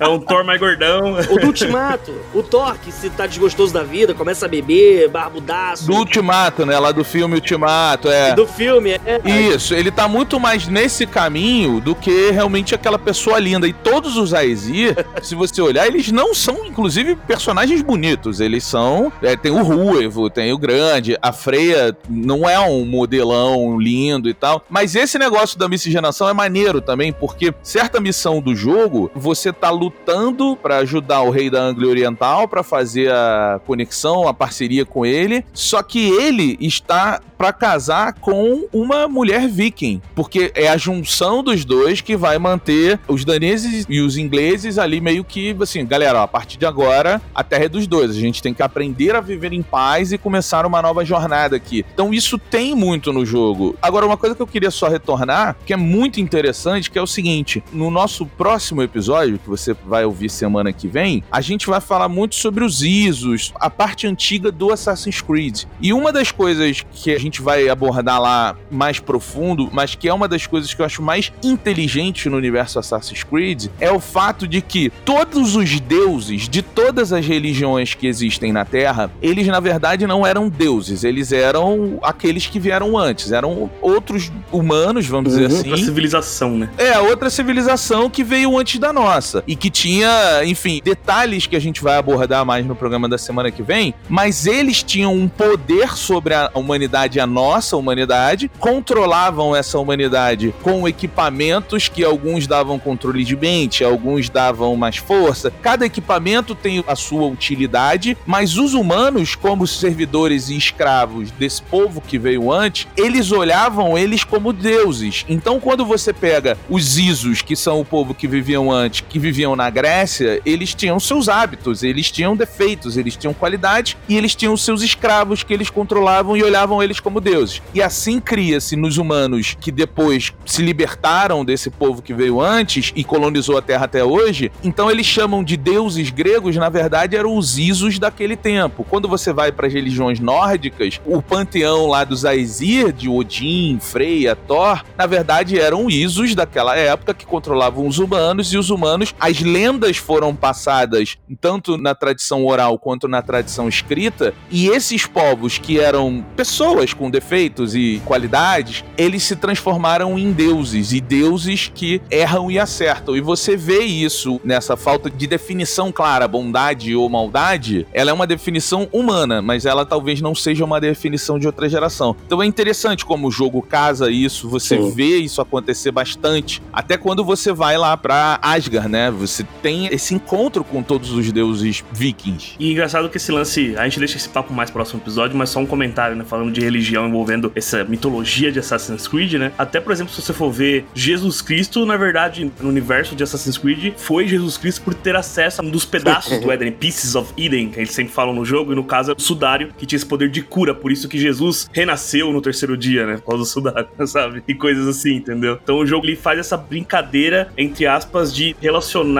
É um Thor mais gordão. O do Ultimato. O Thor, que se tá desgostoso da vida, começa a beber, barbudaço. Do Ultimato, né? Lá do filme Ultimato, é. Do filme, é. Isso, ele tá muito mais nesse caminho do que realmente aquela pessoa linda. E todos os Aesir, se você olhar, eles não são, inclusive, personagens bonitos. Eles são. É, tem o Ruivo, tem o Grande. A Freya não é um modelão lindo e tal. Mas esse negócio da miscigenação é maneiro também, porque certa missão do jogo, você tá lutando lutando para ajudar o rei da Anglia Oriental para fazer a conexão, a parceria com ele. Só que ele está para casar com uma mulher viking, porque é a junção dos dois que vai manter os daneses e os ingleses ali meio que assim, galera, ó, a partir de agora a terra é dos dois. A gente tem que aprender a viver em paz e começar uma nova jornada aqui. Então isso tem muito no jogo. Agora uma coisa que eu queria só retornar, que é muito interessante, que é o seguinte, no nosso próximo episódio que você vai ouvir semana que vem, a gente vai falar muito sobre os ISOs, a parte antiga do Assassin's Creed. E uma das coisas que a gente vai abordar lá mais profundo, mas que é uma das coisas que eu acho mais inteligente no universo Assassin's Creed, é o fato de que todos os deuses de todas as religiões que existem na Terra, eles na verdade não eram deuses, eles eram aqueles que vieram antes, eram outros humanos, vamos dizer Uhum, assim. Outra civilização, né? É, outra civilização que veio antes da nossa. E que tinha, enfim, detalhes que a gente vai abordar mais no programa da semana que vem. Mas eles tinham um poder sobre a humanidade, a nossa humanidade, controlavam essa humanidade com equipamentos que alguns davam controle de mente, alguns davam mais força. Cada equipamento tem a sua utilidade, mas os humanos, como servidores e escravos desse povo que veio antes, eles olhavam eles como deuses. Então, quando você pega os Isos, que são o povo que viviam antes, que viviam na Grécia, eles tinham seus hábitos, eles tinham defeitos, eles tinham qualidades e eles tinham seus escravos que eles controlavam e olhavam eles como deuses. E assim cria-se nos humanos que depois se libertaram desse povo que veio antes e colonizou a Terra até hoje. Então eles chamam de deuses gregos, na verdade eram os Isos daquele tempo. Quando você vai para as religiões nórdicas, o panteão lá dos Aesir, de Odin, Freya, Thor, na verdade eram Isos daquela época que controlavam os humanos e os humanos, as lendas foram passadas tanto na tradição oral quanto na tradição escrita, e esses povos que eram pessoas com defeitos e qualidades, eles se transformaram em deuses e deuses que erram e acertam. E você vê isso nessa falta de definição clara, bondade ou maldade, ela é uma definição humana, mas ela talvez não seja uma definição de outra geração. Então é interessante como o jogo casa isso, você Sim. vê isso acontecer bastante, até quando você vai lá pra Asgard, né? Você tem esse encontro com todos os deuses vikings. E engraçado que esse lance, a gente deixa esse papo mais próximo episódio, mas só um comentário, né? Falando de religião envolvendo essa mitologia de Assassin's Creed, né? Até, por exemplo, se você for ver Jesus Cristo, na verdade, no universo de Assassin's Creed, foi Jesus Cristo por ter acesso a um dos pedaços do Éden, Pieces of Eden, que eles sempre falam no jogo, e no caso é o sudário, que tinha esse poder de cura, por isso que Jesus renasceu no terceiro dia, né? Por causa do sudário, sabe? E coisas assim, entendeu? Então o jogo ele faz essa brincadeira, entre aspas, de relacionar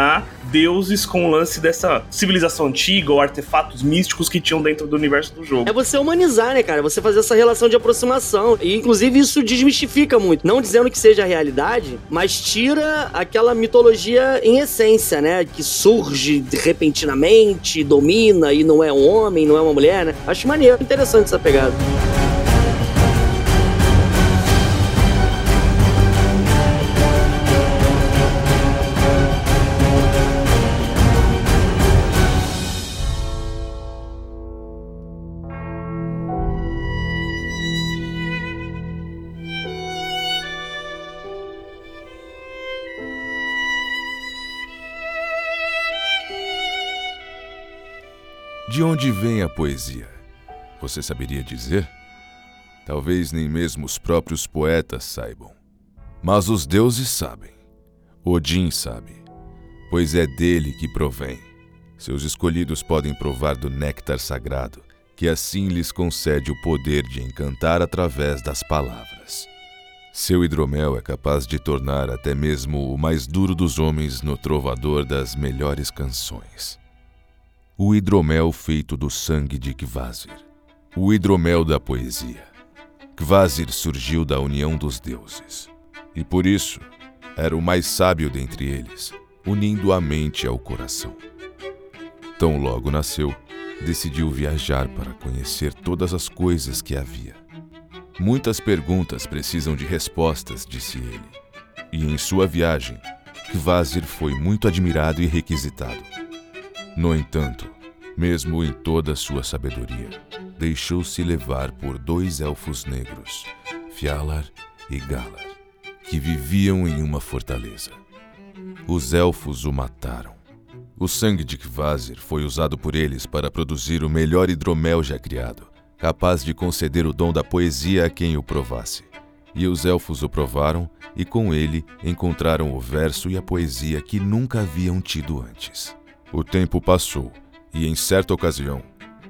deuses com o lance dessa civilização antiga ou artefatos místicos que tinham dentro do universo do jogo. É você humanizar, né, cara? Você fazer essa relação de aproximação. E, inclusive, isso desmistifica muito. Não dizendo que seja a realidade, mas tira aquela mitologia em essência, né? Que surge repentinamente, domina e não é um homem, não é uma mulher, né? Acho maneiro, interessante essa pegada. Onde vem a poesia? Você saberia dizer? Talvez nem mesmo os próprios poetas saibam. Mas os deuses sabem. Odin sabe, pois é dele que provém. Seus escolhidos podem provar do néctar sagrado, que assim lhes concede o poder de encantar através das palavras. Seu hidromel é capaz de tornar até mesmo o mais duro dos homens no trovador das melhores canções o hidromel feito do sangue de Kvasir, o hidromel da poesia. Kvasir surgiu da união dos deuses, e por isso era o mais sábio dentre eles, unindo a mente ao coração. Tão logo nasceu, decidiu viajar para conhecer todas as coisas que havia. Muitas perguntas precisam de respostas, disse ele. E em sua viagem, Kvasir foi muito admirado e requisitado. No entanto, mesmo em toda sua sabedoria, deixou-se levar por dois elfos negros, Fjalar e Galar, que viviam em uma fortaleza. Os elfos o mataram. O sangue de Kvasir foi usado por eles para produzir o melhor hidromel já criado, capaz de conceder o dom da poesia a quem o provasse. E os elfos o provaram, e com ele encontraram o verso e a poesia que nunca haviam tido antes. O tempo passou, e em certa ocasião,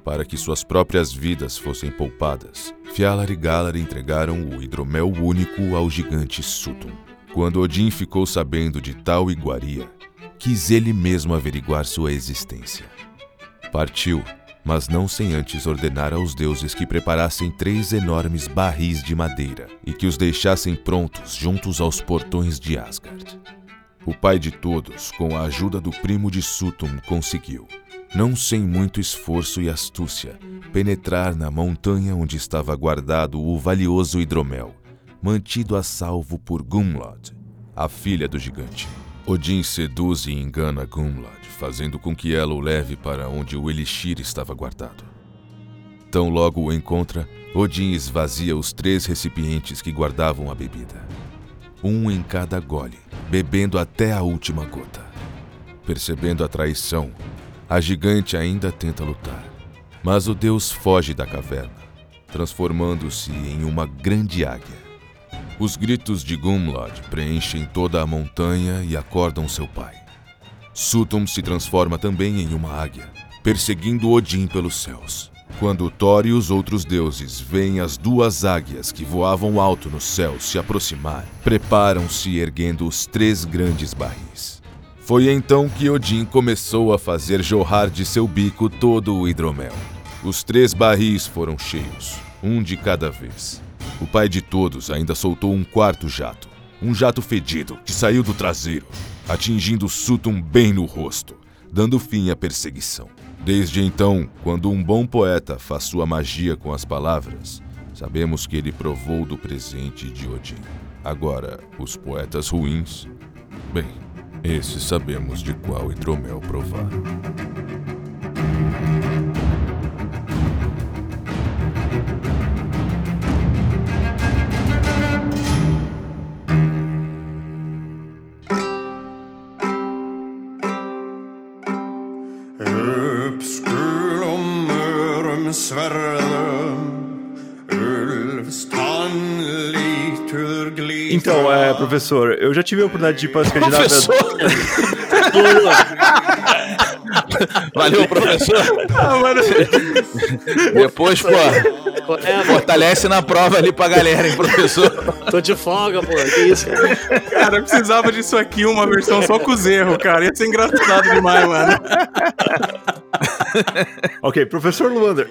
para que suas próprias vidas fossem poupadas, Fjalar e Galar entregaram o hidromel único ao gigante Sutum. Quando Odin ficou sabendo de tal iguaria, quis ele mesmo averiguar sua existência. Partiu, mas não sem antes ordenar aos deuses que preparassem três enormes barris de madeira e que os deixassem prontos juntos aos portões de Asgard. O pai de todos, com a ajuda do primo de Sutum, conseguiu, não sem muito esforço e astúcia, penetrar na montanha onde estava guardado o valioso hidromel, mantido a salvo por Gumlod, a filha do gigante. Odin seduz e engana Gumlad, fazendo com que ela o leve para onde o elixir estava guardado. Tão logo o encontra, Odin esvazia os três recipientes que guardavam a bebida. Um em cada gole, bebendo até a última gota. Percebendo a traição, a gigante ainda tenta lutar, mas o deus foge da caverna, transformando-se em uma grande águia. Os gritos de Gumlad preenchem toda a montanha e acordam seu pai. Sutum se transforma também em uma águia, perseguindo Odin pelos céus. Quando Thor e os outros deuses veem as duas águias que voavam alto no céu se aproximar, preparam-se erguendo os três grandes barris. Foi então que Odin começou a fazer jorrar de seu bico todo o hidromel. Os três barris foram cheios, um de cada vez. O pai de todos ainda soltou um quarto jato. Um jato fedido que saiu do traseiro, atingindo Sutum bem no rosto, dando fim à perseguição. Desde então, quando um bom poeta faz sua magia com as palavras, sabemos que ele provou do presente de Odin. Agora, os poetas ruins, bem, esses sabemos de qual hidromel provaram. Professor, eu já tive a oportunidade de ir para a Escandinávia. Professor! Valeu, professor. Ah, mano. Depois, pô, É, fortalece na prova ali pra galera, hein, professor. tô de folga, pô. Que isso, cara? Cara, eu precisava disso aqui, uma versão só com os erros, cara. Ia ser engraçado demais, mano. Ok, professor Luander.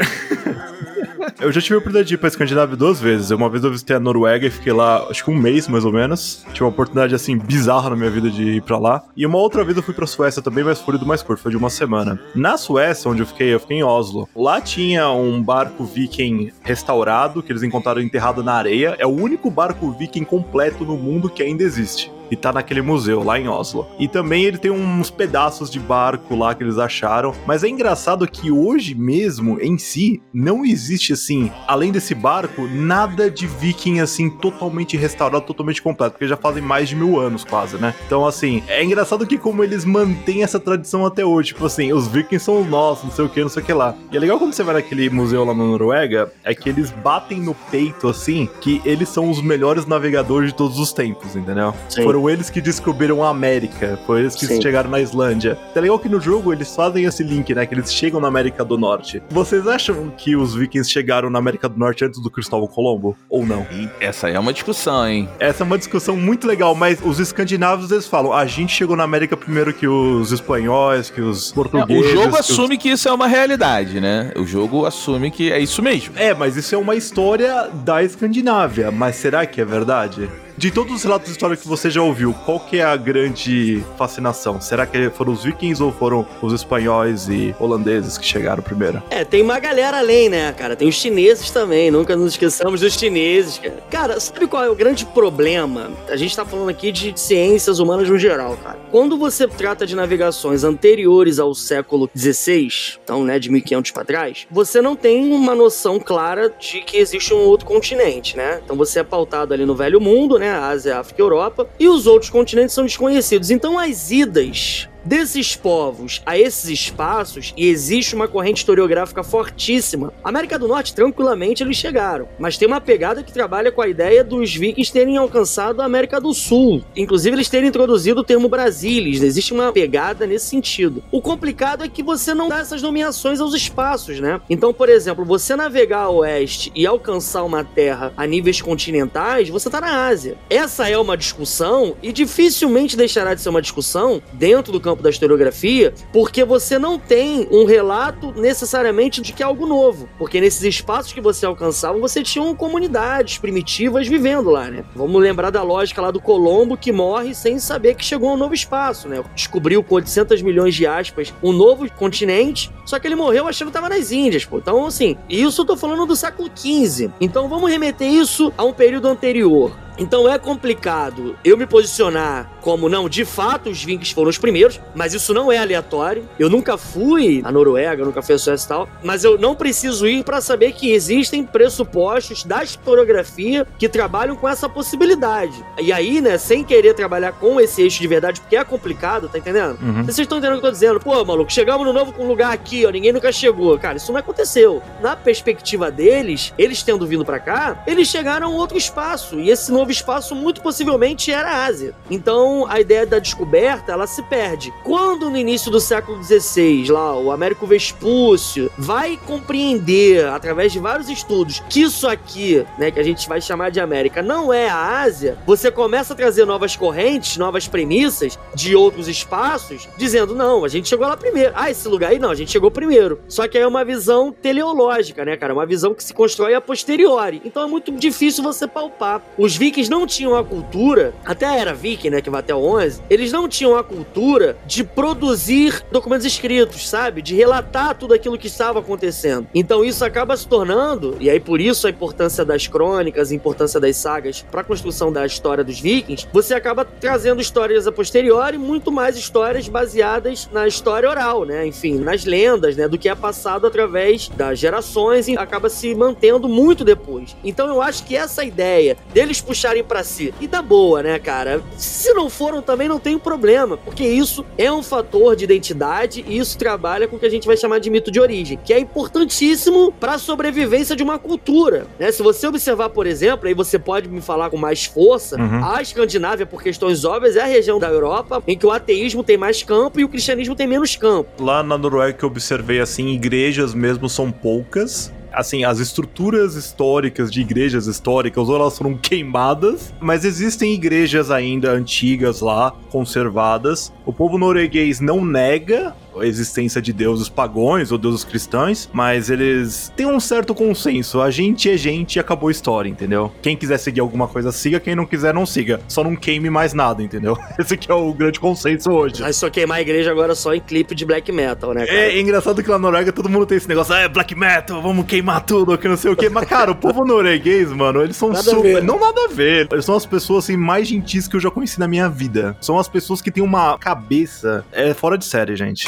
Eu já tive a oportunidade de ir pra Escandinávia duas vezes. Uma vez eu visitei a Noruega e fiquei lá, acho que um mês mais ou menos. Tive uma oportunidade, assim, bizarra na minha vida de ir pra lá. E uma outra vez eu fui pra Suécia também, mas foi do mais curto, foi de uma semana. Na Suécia, onde eu fiquei, eu fiquei em Oslo. Lá tinha um barco viking restaurado, que eles encontraram enterrado na areia. É o único barco viking completo no mundo que ainda existe e tá naquele museu lá em Oslo. E também ele tem uns pedaços de barco lá que eles acharam, mas é engraçado que hoje mesmo em si não existe assim, além desse barco, nada de viking assim totalmente restaurado, totalmente completo, porque já fazem mais de mil anos quase, né? Então assim, é engraçado que como eles mantêm essa tradição até hoje, tipo assim, os vikings são os nossos, não sei o que, não sei o que lá. E é legal quando você vai naquele museu lá na Noruega, é que eles batem no peito assim, que eles são os melhores navegadores de todos os tempos, entendeu? Sim. Foram eles que descobriram a América, foram eles que Sim. chegaram na Islândia. É legal que no jogo eles fazem esse link, né? Que eles chegam na América do Norte. Vocês acham que os vikings chegaram na América do Norte antes do Cristóvão Colombo? Ou não? Essa aí é uma discussão, hein? Essa é uma discussão muito legal, mas os escandinavos eles falam: a gente chegou na América primeiro que os espanhóis, que os É, portugueses. o jogo que os- assume que isso é uma realidade, né? O jogo assume que é isso mesmo. É, mas isso é uma história da Escandinávia. Mas será que é verdade? De todos os relatos de história que você já ouviu, qual que é a grande fascinação? Será que foram os vikings ou foram os espanhóis e holandeses que chegaram primeiro? É, tem uma galera além, né, cara? Tem os chineses também, nunca nos esqueçamos dos chineses, cara. Cara, sabe qual é o grande problema? A gente tá falando aqui de ciências humanas no geral, cara. Quando você trata de navegações anteriores ao século XVI, então, né, de 1500 pra trás, você não tem uma noção clara de que existe um outro continente, né? Então você é pautado ali no Velho Mundo, né, Ásia, África e Europa, e os outros continentes são desconhecidos. Então as idas desses povos a esses espaços e existe uma corrente historiográfica fortíssima. América do Norte, tranquilamente, eles chegaram. Mas tem uma pegada que trabalha com a ideia dos vikings terem alcançado a América do Sul. Inclusive, eles terem introduzido o termo Brasilis. Existe uma pegada nesse sentido. O complicado é que você não dá essas nomeações aos espaços, né? Então, por exemplo, você navegar a oeste e alcançar uma terra a níveis continentais, você tá na Ásia. Essa é uma discussão e dificilmente deixará de ser uma discussão dentro do campo campo da historiografia, porque você não tem um relato necessariamente de que é algo novo. Porque nesses espaços que você alcançava, você tinha comunidades primitivas vivendo lá, né? Vamos lembrar da lógica lá do Colombo que morre sem saber que chegou a um novo espaço, né? Descobriu com 800 milhões de aspas um novo continente, só que ele morreu achando que estava nas Índias, pô. Então, assim, isso eu tô falando do século XV. Então vamos remeter isso a um período anterior. Então é complicado eu me posicionar como não, de fato os Vikings foram os primeiros, mas isso não é aleatório. Eu nunca fui à Noruega, nunca fui a Suécia e tal, mas eu não preciso ir para saber que existem pressupostos da historiografia que trabalham com essa possibilidade. E aí, né, sem querer trabalhar com esse eixo de verdade, porque é complicado, tá entendendo? Uhum. Vocês estão entendendo o que eu tô dizendo? Pô, maluco, chegamos no novo lugar aqui, ó, ninguém nunca chegou. Cara, isso não aconteceu. Na perspectiva deles, eles tendo vindo para cá, eles chegaram a um outro espaço, e esse novo novo espaço muito possivelmente era a Ásia. Então a ideia da descoberta ela se perde. Quando no início do século XVI, lá, o Américo Vespúcio vai compreender, através de vários estudos, que isso aqui, né, que a gente vai chamar de América, não é a Ásia, você começa a trazer novas correntes, novas premissas de outros espaços, dizendo, não, a gente chegou lá primeiro. Ah, esse lugar aí não, a gente chegou primeiro. Só que aí é uma visão teleológica, né, cara? Uma visão que se constrói a posteriori. Então é muito difícil você palpar. Os vikings vikings não tinham a cultura, até a era viking, né, que vai até o 11, eles não tinham a cultura de produzir documentos escritos, sabe? De relatar tudo aquilo que estava acontecendo. Então isso acaba se tornando, e aí por isso a importância das crônicas, a importância das sagas para a construção da história dos vikings, você acaba trazendo histórias a posteriori, muito mais histórias baseadas na história oral, né? Enfim, nas lendas, né, do que é passado através das gerações e acaba se mantendo muito depois. Então eu acho que essa ideia deles puxar puxarem para si. E da boa, né, cara? Se não foram também não tem problema, porque isso é um fator de identidade e isso trabalha com o que a gente vai chamar de mito de origem, que é importantíssimo para a sobrevivência de uma cultura, né? Se você observar, por exemplo, aí você pode me falar com mais força, uhum. a Escandinávia, por questões óbvias, é a região da Europa em que o ateísmo tem mais campo e o cristianismo tem menos campo. Lá na Noruega que eu observei assim, igrejas mesmo são poucas, assim, as estruturas históricas de igrejas históricas, ou elas foram queimadas, mas existem igrejas ainda antigas lá, conservadas. O povo norueguês não nega a existência de deuses pagões ou deuses cristãos, mas eles têm um certo consenso. A gente é gente e acabou a história, entendeu? Quem quiser seguir alguma coisa, siga. Quem não quiser, não siga. Só não queime mais nada, entendeu? Esse aqui é o grande consenso hoje. Mas só queimar a igreja agora só em clipe de black metal, né? Cara? É, é engraçado que lá na Noruega todo mundo tem esse negócio, ah, é black metal, vamos queimar tudo, que não sei o quê. Mas, cara, o povo norueguês, mano, eles são nada super. Não nada a ver. Eles são as pessoas assim mais gentis que eu já conheci na minha vida. São as pessoas que têm uma cabeça é fora de série, gente.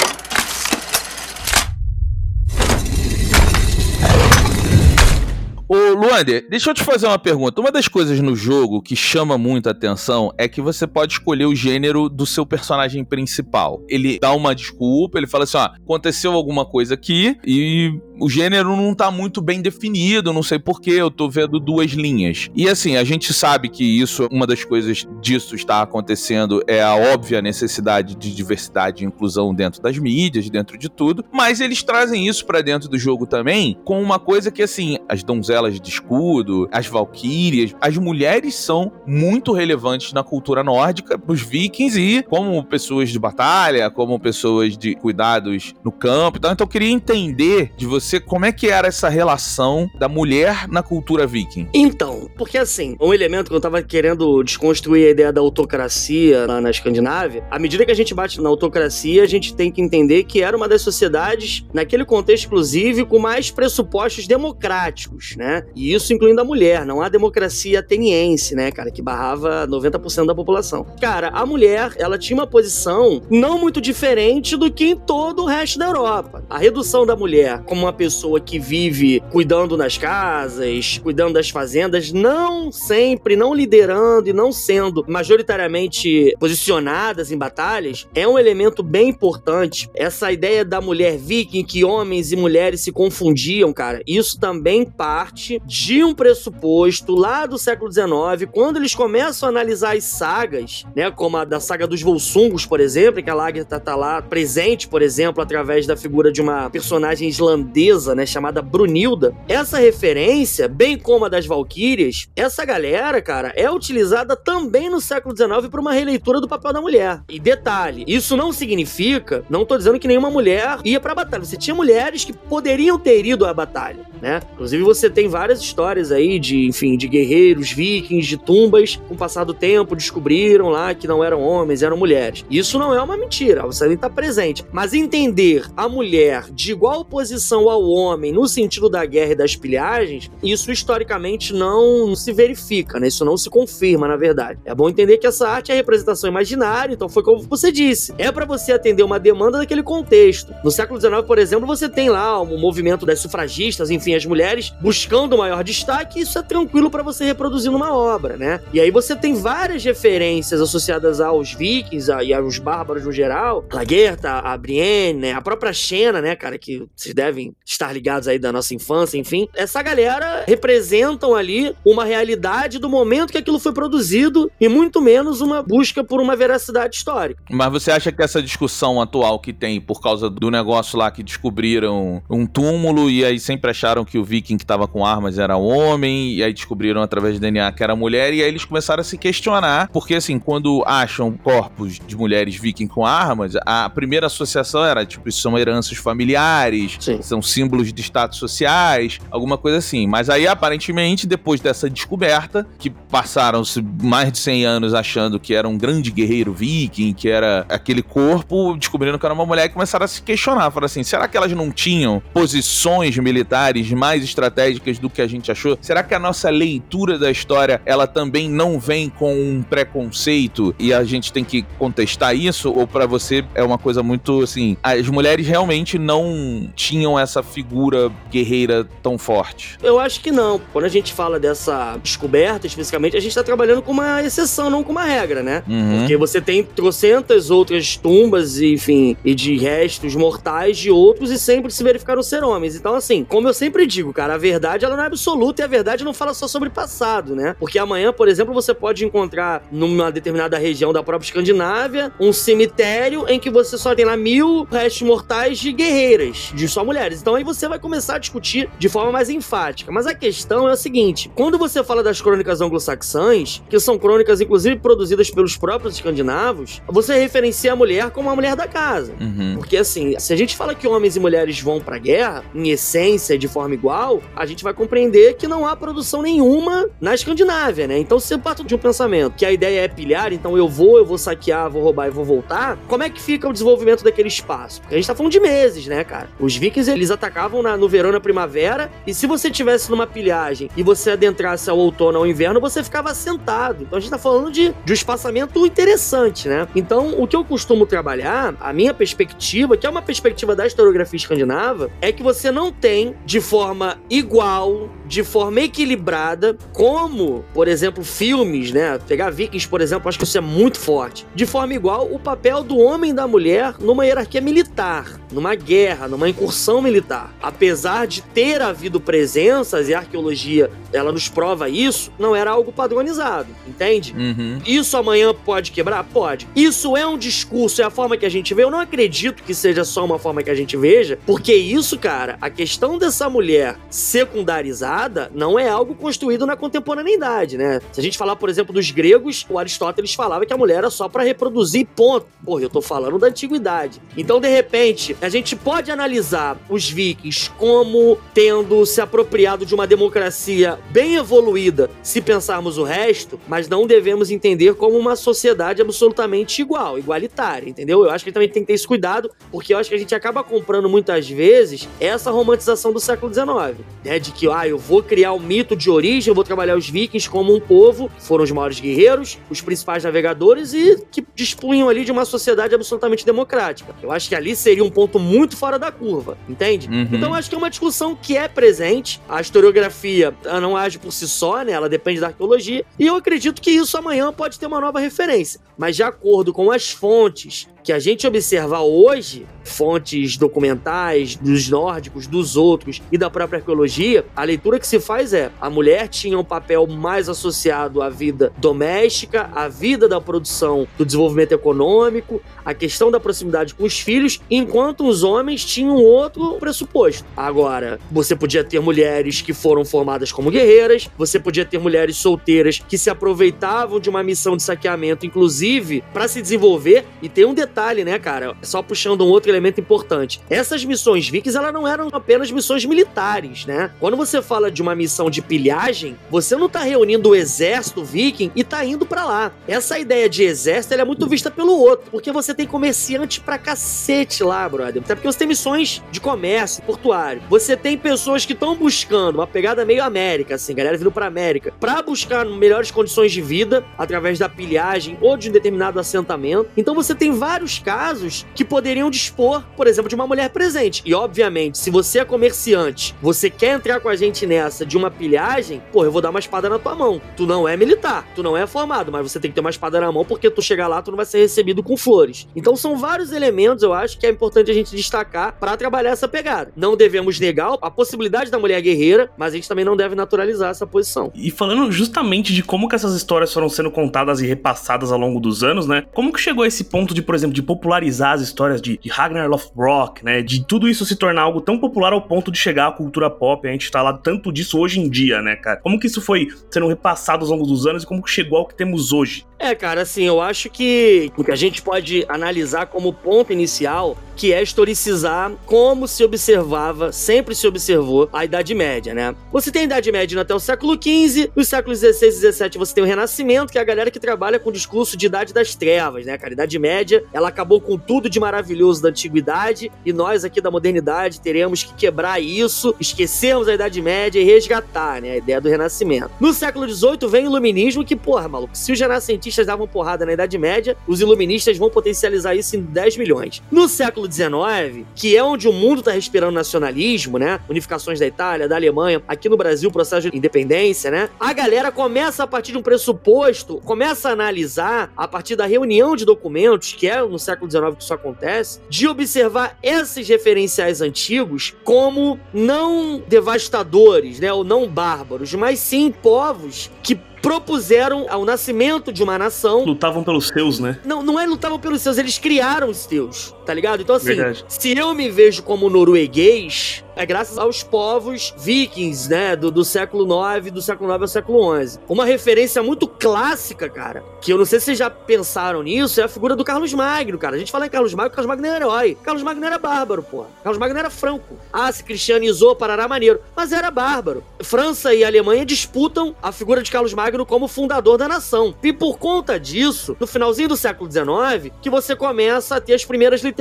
Luander, deixa eu te fazer uma pergunta. Uma das coisas no jogo que chama muito a atenção é que você pode escolher o gênero do seu personagem principal. Ele dá uma desculpa, ele fala assim: ó, aconteceu alguma coisa aqui e o gênero não tá muito bem definido, não sei porquê, eu tô vendo duas linhas. E assim, a gente sabe que isso, uma das coisas disso está acontecendo é a óbvia necessidade de diversidade e inclusão dentro das mídias, dentro de tudo, mas eles trazem isso para dentro do jogo também com uma coisa que assim, as donzelas de escudo, as valquírias, as mulheres são muito relevantes na cultura nórdica, os vikings e como pessoas de batalha, como pessoas de cuidados no campo. Então, então eu queria entender de você como é que era essa relação da mulher na cultura viking. Então, porque assim, um elemento que eu tava querendo desconstruir a ideia da autocracia lá na Escandinávia, à medida que a gente bate na autocracia, a gente tem que entender que era uma das sociedades, naquele contexto inclusive, com mais pressupostos democráticos, né? E isso incluindo a mulher, não a democracia ateniense, né, cara, que barrava 90% da população. Cara, a mulher, ela tinha uma posição não muito diferente do que em todo o resto da Europa. A redução da mulher como uma pessoa que vive cuidando nas casas, cuidando das fazendas, não sempre, não liderando e não sendo majoritariamente posicionadas em batalhas, é um elemento bem importante. Essa ideia da mulher viking que homens e mulheres se confundiam, cara, isso também parte de um pressuposto lá do século XIX, quando eles começam a analisar as sagas, né, como a da saga dos Volsungos, por exemplo, em que a Lagertha tá lá presente, por exemplo, através da figura de uma personagem islandesa holandesa, né, chamada Brunilda. Essa referência, bem como a das Valquírias, essa galera, cara, é utilizada também no século XIX para uma releitura do papel da mulher. E detalhe, isso não significa, não tô dizendo que nenhuma mulher ia pra batalha. Você tinha mulheres que poderiam ter ido à batalha, né? Inclusive você tem várias histórias aí de, enfim, de guerreiros, vikings, de tumbas, com o passar do tempo descobriram lá que não eram homens, eram mulheres. Isso não é uma mentira, você nem tá presente. Mas entender a mulher de igual posição ao homem no sentido da guerra e das pilhagens, isso historicamente não se verifica, né? Isso não se confirma, na verdade. É bom entender que essa arte é representação imaginária, então foi como você disse. É para você atender uma demanda daquele contexto. No século XIX, por exemplo, você tem lá o movimento das sufragistas, enfim, as mulheres buscando maior destaque, e isso é tranquilo para você reproduzir numa obra, né? E aí você tem várias referências associadas aos vikings e aos bárbaros no geral, a Lagertha, a Brienne, né? a própria Xena, né, cara, que vocês devem estar ligados aí da nossa infância, enfim. Essa galera representam ali uma realidade do momento que aquilo foi produzido e muito menos uma busca por uma veracidade histórica. Mas você acha que essa discussão atual que tem por causa do negócio lá que descobriram um túmulo e aí sempre acharam que o viking que tava com armas era homem e aí descobriram através de DNA que era mulher e aí eles começaram a se questionar porque assim, quando acham corpos de mulheres viking com armas, a primeira associação era tipo, isso são heranças familiares, Sim. são símbolos de status sociais, alguma coisa assim. Mas aí aparentemente depois dessa descoberta, que passaram-se mais de 100 anos achando que era um grande guerreiro viking, que era aquele corpo, descobrindo que era uma mulher e começaram a se questionar. Falaram assim: será que elas não tinham posições militares mais estratégicas do que a gente achou? Será que a nossa leitura da história ela também não vem com um preconceito e a gente tem que contestar isso? Ou para você é uma coisa muito assim: as mulheres realmente não tinham essa figura guerreira tão forte? Eu acho que não. Quando a gente fala dessa descoberta, especificamente, a gente tá trabalhando com uma exceção, não com uma regra, né? Uhum. Porque você tem trocentas outras tumbas, enfim, e de restos mortais de outros e sempre se verificaram ser homens. Então, assim, como eu sempre digo, cara, a verdade ela não é absoluta e a verdade não fala só sobre passado, né? Porque amanhã, por exemplo, você pode encontrar numa determinada região da própria Escandinávia um cemitério em que você só tem lá mil restos mortais de guerreiras, de só mulheres. Então aí você vai começar a discutir de forma mais enfática. Mas a questão é o seguinte: quando você fala das crônicas anglo-saxãs, que são crônicas inclusive produzidas pelos próprios escandinavos, você referencia a mulher como a mulher da casa. Uhum. Porque assim, se a gente fala que homens e mulheres vão pra guerra, em essência, de forma igual, a gente vai compreender que não há produção nenhuma na Escandinávia, né? Então, se você parte de um pensamento que a ideia é pilhar, então eu vou, eu vou saquear, vou roubar e vou voltar, como é que fica o desenvolvimento daquele espaço? Porque a gente tá falando de meses, né, cara? Os vikings, eles atacavam na- no verão na primavera, e se você tivesse numa pilhagem e você adentrasse ao outono ou ao inverno, você ficava sentado. Então a gente tá falando de, de um espaçamento interessante, né? Então, o que eu costumo trabalhar, a minha perspectiva, que é uma perspectiva da historiografia escandinava, é que você não tem de forma igual, de forma equilibrada, como, por exemplo, filmes, né? Pegar Vikings, por exemplo, acho que isso é muito forte. De forma igual, o papel do homem e da mulher numa hierarquia militar, numa guerra, numa incursão militar. Apesar de ter havido presenças e a arqueologia, ela nos prova isso, não era algo padronizado, entende? Uhum. Isso amanhã pode quebrar? Pode. Isso é um discurso, é a forma que a gente vê. Eu não acredito que seja só uma forma que a gente veja, porque isso, cara, a questão dessa mulher secundarizada não é algo construído na contemporaneidade, né? Se a gente falar, por exemplo, dos gregos, o Aristóteles falava que a mulher era só pra reproduzir, ponto. Porra, eu tô falando da antiguidade. Então, de repente, a gente pode analisar os vikings como tendo se apropriado de uma democracia bem evoluída, se pensarmos o resto, mas não devemos entender como uma sociedade absolutamente igual, igualitária, entendeu? Eu acho que também tem que ter esse cuidado, porque eu acho que a gente acaba comprando muitas vezes essa romantização do século XIX, né? De que, ah, eu vou criar o mito de origem, vou trabalhar os vikings como um povo, foram os maiores guerreiros, os principais navegadores e que dispunham ali de uma sociedade absolutamente democrática. Eu acho que ali seria um ponto muito fora da curva, entende? Uhum. Então acho que é uma discussão que é presente. A historiografia não age por si só, né? Ela depende da arqueologia. E eu acredito que isso amanhã pode ter uma nova referência. Mas de acordo com as fontes que a gente observar hoje, fontes documentais dos nórdicos, dos outros e da própria arqueologia, a leitura que se faz é: a mulher tinha um papel mais associado à vida doméstica, à vida da produção, do desenvolvimento econômico, a questão da proximidade com os filhos, enquanto os homens tinham outro pressuposto. Agora, você podia ter mulheres que foram formadas como guerreiras, você podia ter mulheres solteiras que se aproveitavam de uma missão de saqueamento, inclusive, para se desenvolver. E tem um detalhe, né, cara? Só puxando um outro elemento importante. Essas missões vikings, elas não eram apenas missões militares, né? Quando você fala de uma missão de pilhagem, você não tá reunindo o exército viking e tá indo para lá. Essa ideia de exército, é muito vista pelo outro, porque você tem comerciante pra cacete lá, brother. Até porque você tem missões de comércio, portuário. Você tem pessoas que estão buscando uma pegada meio América, assim, galera vindo pra América, pra buscar melhores condições de vida através da pilhagem ou de um determinado assentamento. Então você tem vários casos que poderiam dispor, por exemplo, de uma mulher presente. E obviamente, se você é comerciante, você quer entrar com a gente nessa de uma pilhagem, pô, eu vou dar uma espada na tua mão. Tu não é militar, tu não é formado, mas você tem que ter uma espada na mão porque tu chegar lá, tu não vai ser recebido com flores. Então são vários elementos, eu acho, que é importante a gente destacar para trabalhar essa pegada. Não devemos negar a possibilidade da mulher guerreira, mas a gente também não deve naturalizar essa posição. E falando justamente de como que essas histórias foram sendo contadas e repassadas ao longo dos anos, né? Como que chegou a esse ponto de, por exemplo, de popularizar as histórias de, de Ragnar Lothbrok, né? De tudo isso se tornar algo tão popular ao ponto de chegar à cultura pop, a gente tá lá tanto disso hoje em dia, né, cara? Como que isso foi sendo repassado ao longo dos anos e como que chegou ao que temos hoje? É, cara, assim, eu acho que o que a gente pode analisar como ponto inicial, que é historicizar como se observava, sempre se observou a Idade Média, né? Você tem a Idade Média até o século XV, nos séculos XVI e XVII você tem o Renascimento, que é a galera que trabalha com o discurso de Idade das Trevas, né, cara? A Idade Média, ela acabou com tudo de maravilhoso da Antiguidade e nós aqui da Modernidade teremos que quebrar isso, esquecermos a Idade Média e resgatar, né, a ideia do Renascimento. No século XVIII vem o Iluminismo, que, porra, maluco, se os renascentistas davam porrada na Idade Média, os iluministas vão potencializar isso em 10 milhões. No século XIX, que é onde o mundo tá respirando nacionalismo, né, unificações da Itália, da Alemanha, aqui no Brasil, processo de independência, né, a galera começa a partir de um pressuposto, começa a analisar, a partir da reunião de documentos, que é no século XIX que isso acontece, de observar esses referenciais antigos como não devastadores, né, ou não bárbaros, mas sim povos que propuseram ao nascimento de uma nação. Lutavam pelos seus, né? Não, não é lutavam pelos seus, eles criaram os seus, tá ligado? Então, assim, Verdade. se eu me vejo como norueguês, é graças aos povos vikings, né? Do, do século IX, do século IX ao século XI. Uma referência muito clássica, cara, que eu não sei se vocês já pensaram nisso, é a figura do Carlos Magno, cara. A gente fala em Carlos Magno, Carlos Magno é herói. Carlos Magno era bárbaro, porra. Carlos Magno era franco. Ah, se cristianizou, parará maneiro. Mas era bárbaro. França e Alemanha disputam a figura de Carlos Magno como fundador da nação. E por conta disso, no finalzinho do século XIX, que você começa a ter as primeiras literaturas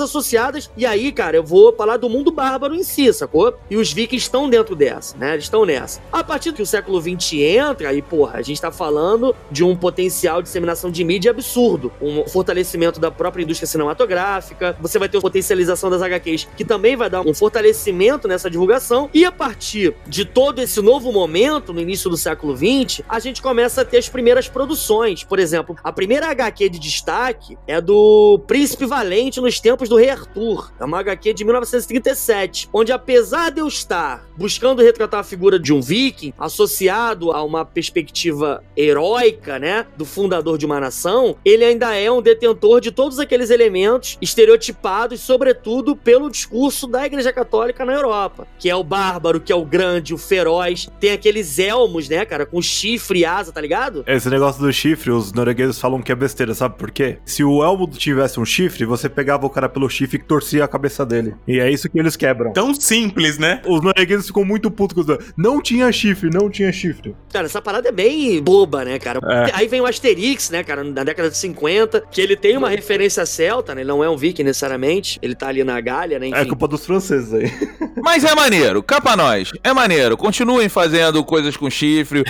associadas. E aí, cara, eu vou falar do mundo bárbaro em si, sacou? E os vikings estão dentro dessa, né? Eles estão nessa. A partir que o século XX entra, aí, porra, a gente tá falando de um potencial de disseminação de mídia absurdo. Um fortalecimento da própria indústria cinematográfica. Você vai ter uma potencialização das HQs, que também vai dar um fortalecimento nessa divulgação. E a partir de todo esse novo momento, no início do século XX, a gente começa a ter as primeiras produções. Por exemplo, a primeira HQ de destaque é do Príncipe Valente nos tempos do Rei Arthur. É uma HQ de 1937, onde apesar de eu estar buscando retratar a figura de um viking associado a uma perspectiva heróica, né, do fundador de uma nação, ele ainda é um detentor de todos aqueles elementos estereotipados, sobretudo pelo discurso da Igreja Católica na Europa, que é o bárbaro, que é o grande, o feroz, tem aqueles elmos, né, cara, com chifre e asa, tá ligado? Esse negócio do chifre, os noruegueses falam que é besteira, sabe por quê? Se o elmo tivesse um chifre, você pegava o cara pelo chifre e torcia a cabeça dele. E é isso que eles quebram. Tão simples, né? Os noruegueses ficam muito putos com isso. Não tinha chifre, não tinha chifre. Cara, essa parada é bem boba, né, cara? É. Aí vem o Asterix, né, cara, na década de 50, que ele tem uma referência celta, né? Ele não é um viking necessariamente, ele tá ali na Gália, né, É enfim. culpa dos franceses aí. Mas é maneiro, capa nós. É maneiro. Continuem fazendo coisas com chifre.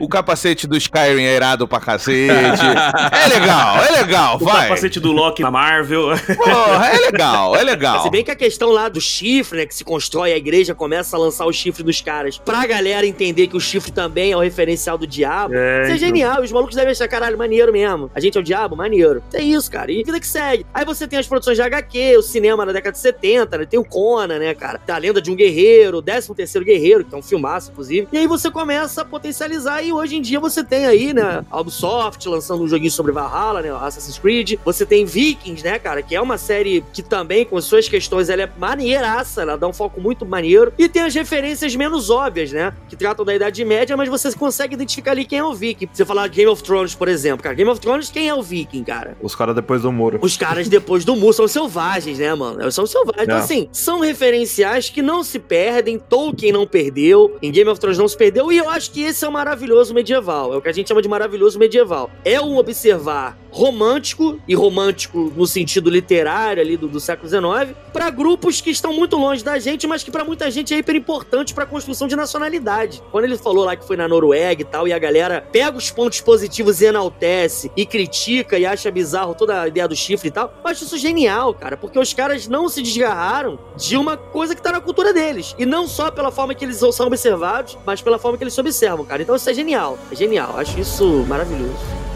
O capacete do Skyrim é irado pra cacete. É legal, é legal, O vai. capacete do Loki na Marvel. Porra, é legal, é legal. Se bem que a questão lá do chifre, né, que se constrói, a igreja começa a lançar o chifre dos caras pra galera entender que o chifre também é o referencial do diabo. É, Isso é então. genial, os malucos devem achar, caralho, maneiro mesmo. A gente é o diabo, maneiro. É isso, cara. E vida que segue. Aí você tem as produções de HQ, o cinema na década de 70, né? Tem o Conan, né, cara? Tem a lenda de um guerreiro, o 13 terceiro guerreiro, que é um filmaço, inclusive. E aí você começa a potencializar e hoje em dia você tem aí, né, a Ubisoft lançando um joguinho sobre Valhalla, né, Assassin's Creed. Você tem Vikings, né, cara, que é uma série que também, com suas questões, ela é maneiraça, ela dá um foco muito maneiro. E tem as referências menos óbvias, né, que tratam da Idade Média, mas você consegue identificar ali quem é o Viking. Você falar Game of Thrones, por exemplo, cara. Game of Thrones, quem é o Viking, cara? Os caras depois do muro. Os caras depois do muro são selvagens, né, mano? São selvagens. Então, É. assim, são referenciais que não se perdem. Tolkien não perdeu. Em Game of Thrones não se perdeu. E eu acho que esse é o maravilhoso medieval. É o que a gente chama de maravilhoso medieval. É um observar romântico, e romântico no sentido literário ali do, do século XIX, para grupos que estão muito longe da gente, mas que para muita gente é hiper importante para a construção de nacionalidade. Quando ele falou lá que foi na Noruega e tal, e a galera pega os pontos positivos e enaltece, e critica e acha bizarro toda a ideia do chifre e tal, eu acho isso genial, cara, porque os caras não se desgarraram de uma coisa que tá na cultura deles. E não só pela forma que eles são observados, mas pela forma que eles se observam, cara. Então isso é genial. É genial. Acho isso maravilhoso.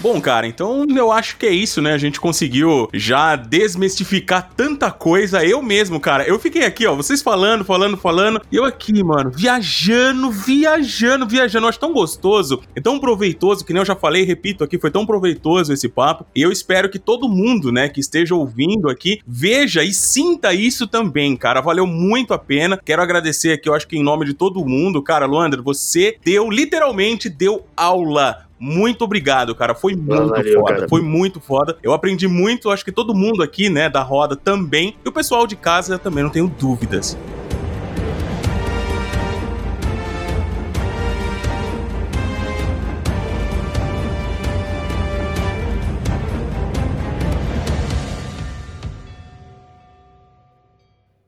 Bom, cara, então eu acho que é isso, né? A gente conseguiu já desmistificar tanta coisa. Eu mesmo, cara, eu fiquei aqui, ó, vocês falando, falando, falando, e eu aqui, mano, viajando, viajando, viajando. Eu acho tão gostoso, é tão proveitoso, que nem eu já falei, repito aqui, foi tão proveitoso esse papo. E eu espero que todo mundo, né, que esteja ouvindo aqui, veja e sinta isso também, cara. Valeu muito a pena. Quero agradecer aqui, eu acho que em nome de todo mundo, cara, Luandro, você deu, literalmente, deu aula muito obrigado, cara. Foi muito valeu, foda. cara. Foi muito foda. Eu aprendi muito, acho que todo mundo aqui, né, da roda também. E o pessoal de casa eu também não tenho dúvidas.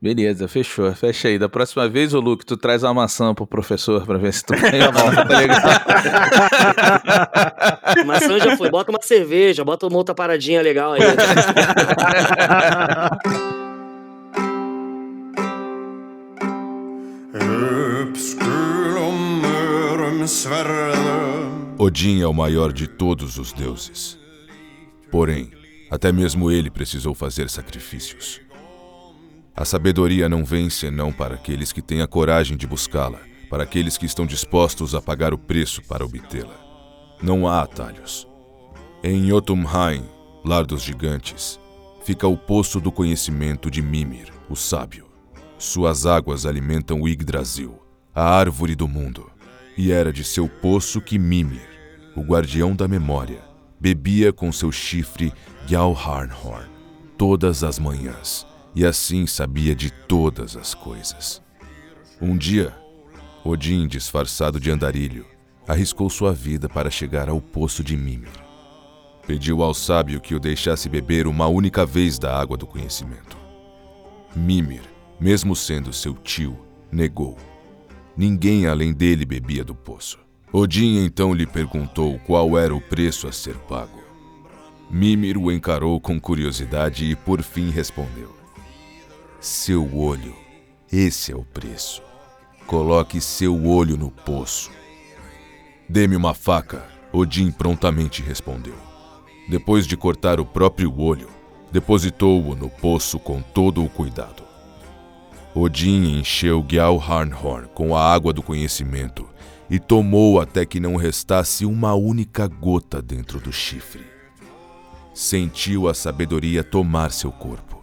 Beleza, fechou. Fecha aí. Da próxima vez, ô Luke, tu traz uma maçã pro professor pra ver se tu ganha a nota, tá ligado? Maçã já foi. Bota uma cerveja, bota uma outra paradinha legal aí. Odin é o maior de todos os deuses. Porém, até mesmo ele precisou fazer sacrifícios. A sabedoria não vem senão para aqueles que têm a coragem de buscá-la, para aqueles que estão dispostos a pagar o preço para obtê-la. Não há atalhos. Em Jotunheim, lar dos gigantes, fica o poço do conhecimento de Mimir, o sábio. Suas águas alimentam o Yggdrasil, a árvore do mundo. E era de seu poço que Mimir, o guardião da memória, bebia com seu chifre Gjallarhorn todas as manhãs, e assim sabia de todas as coisas. Um dia, Odin, disfarçado de andarilho, arriscou sua vida para chegar ao poço de Mimir. Pediu ao sábio que o deixasse beber uma única vez da água do conhecimento. Mimir, mesmo sendo seu tio, negou. Ninguém além dele bebia do poço. Odin então lhe perguntou qual era o preço a ser pago. Mimir o encarou com curiosidade e por fim respondeu: Seu olho, esse é o preço. Coloque seu olho no poço. Dê-me uma faca, Odin prontamente respondeu. Depois de cortar o próprio olho, depositou-o no poço com todo o cuidado. Odin encheu Gjallarhorn com a água do conhecimento e tomou até que não restasse uma única gota dentro do chifre. Sentiu a sabedoria tomar seu corpo.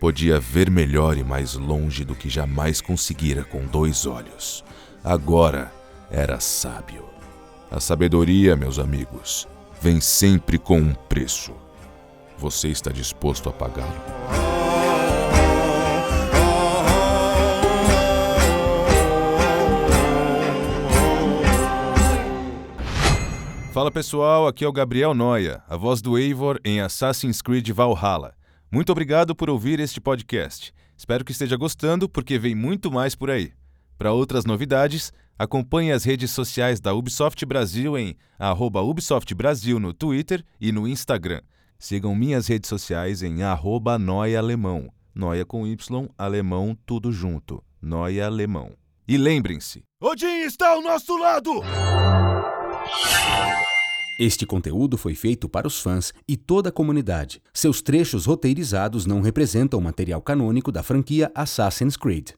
Podia ver melhor e mais longe do que jamais conseguira com dois olhos. Agora era sábio. A sabedoria, meus amigos, vem sempre com um preço. Você está disposto a pagá-lo? Fala pessoal, aqui é o Gabriel Noia, a voz do Eivor em Assassin's Creed Valhalla. Muito obrigado por ouvir este podcast. Espero que esteja gostando, porque vem muito mais por aí. Para outras novidades, acompanhe as redes sociais da Ubisoft Brasil em arroba Ubisoft Brasil no Twitter e no Instagram. Sigam minhas redes sociais em arroba Noia Alemão. Noia com Y, alemão, tudo junto. Noia Alemão. E lembrem-se, Odin está ao nosso lado! Este conteúdo foi feito para os fãs e toda a comunidade. Seus trechos roteirizados não representam material canônico da franquia Assassin's Creed.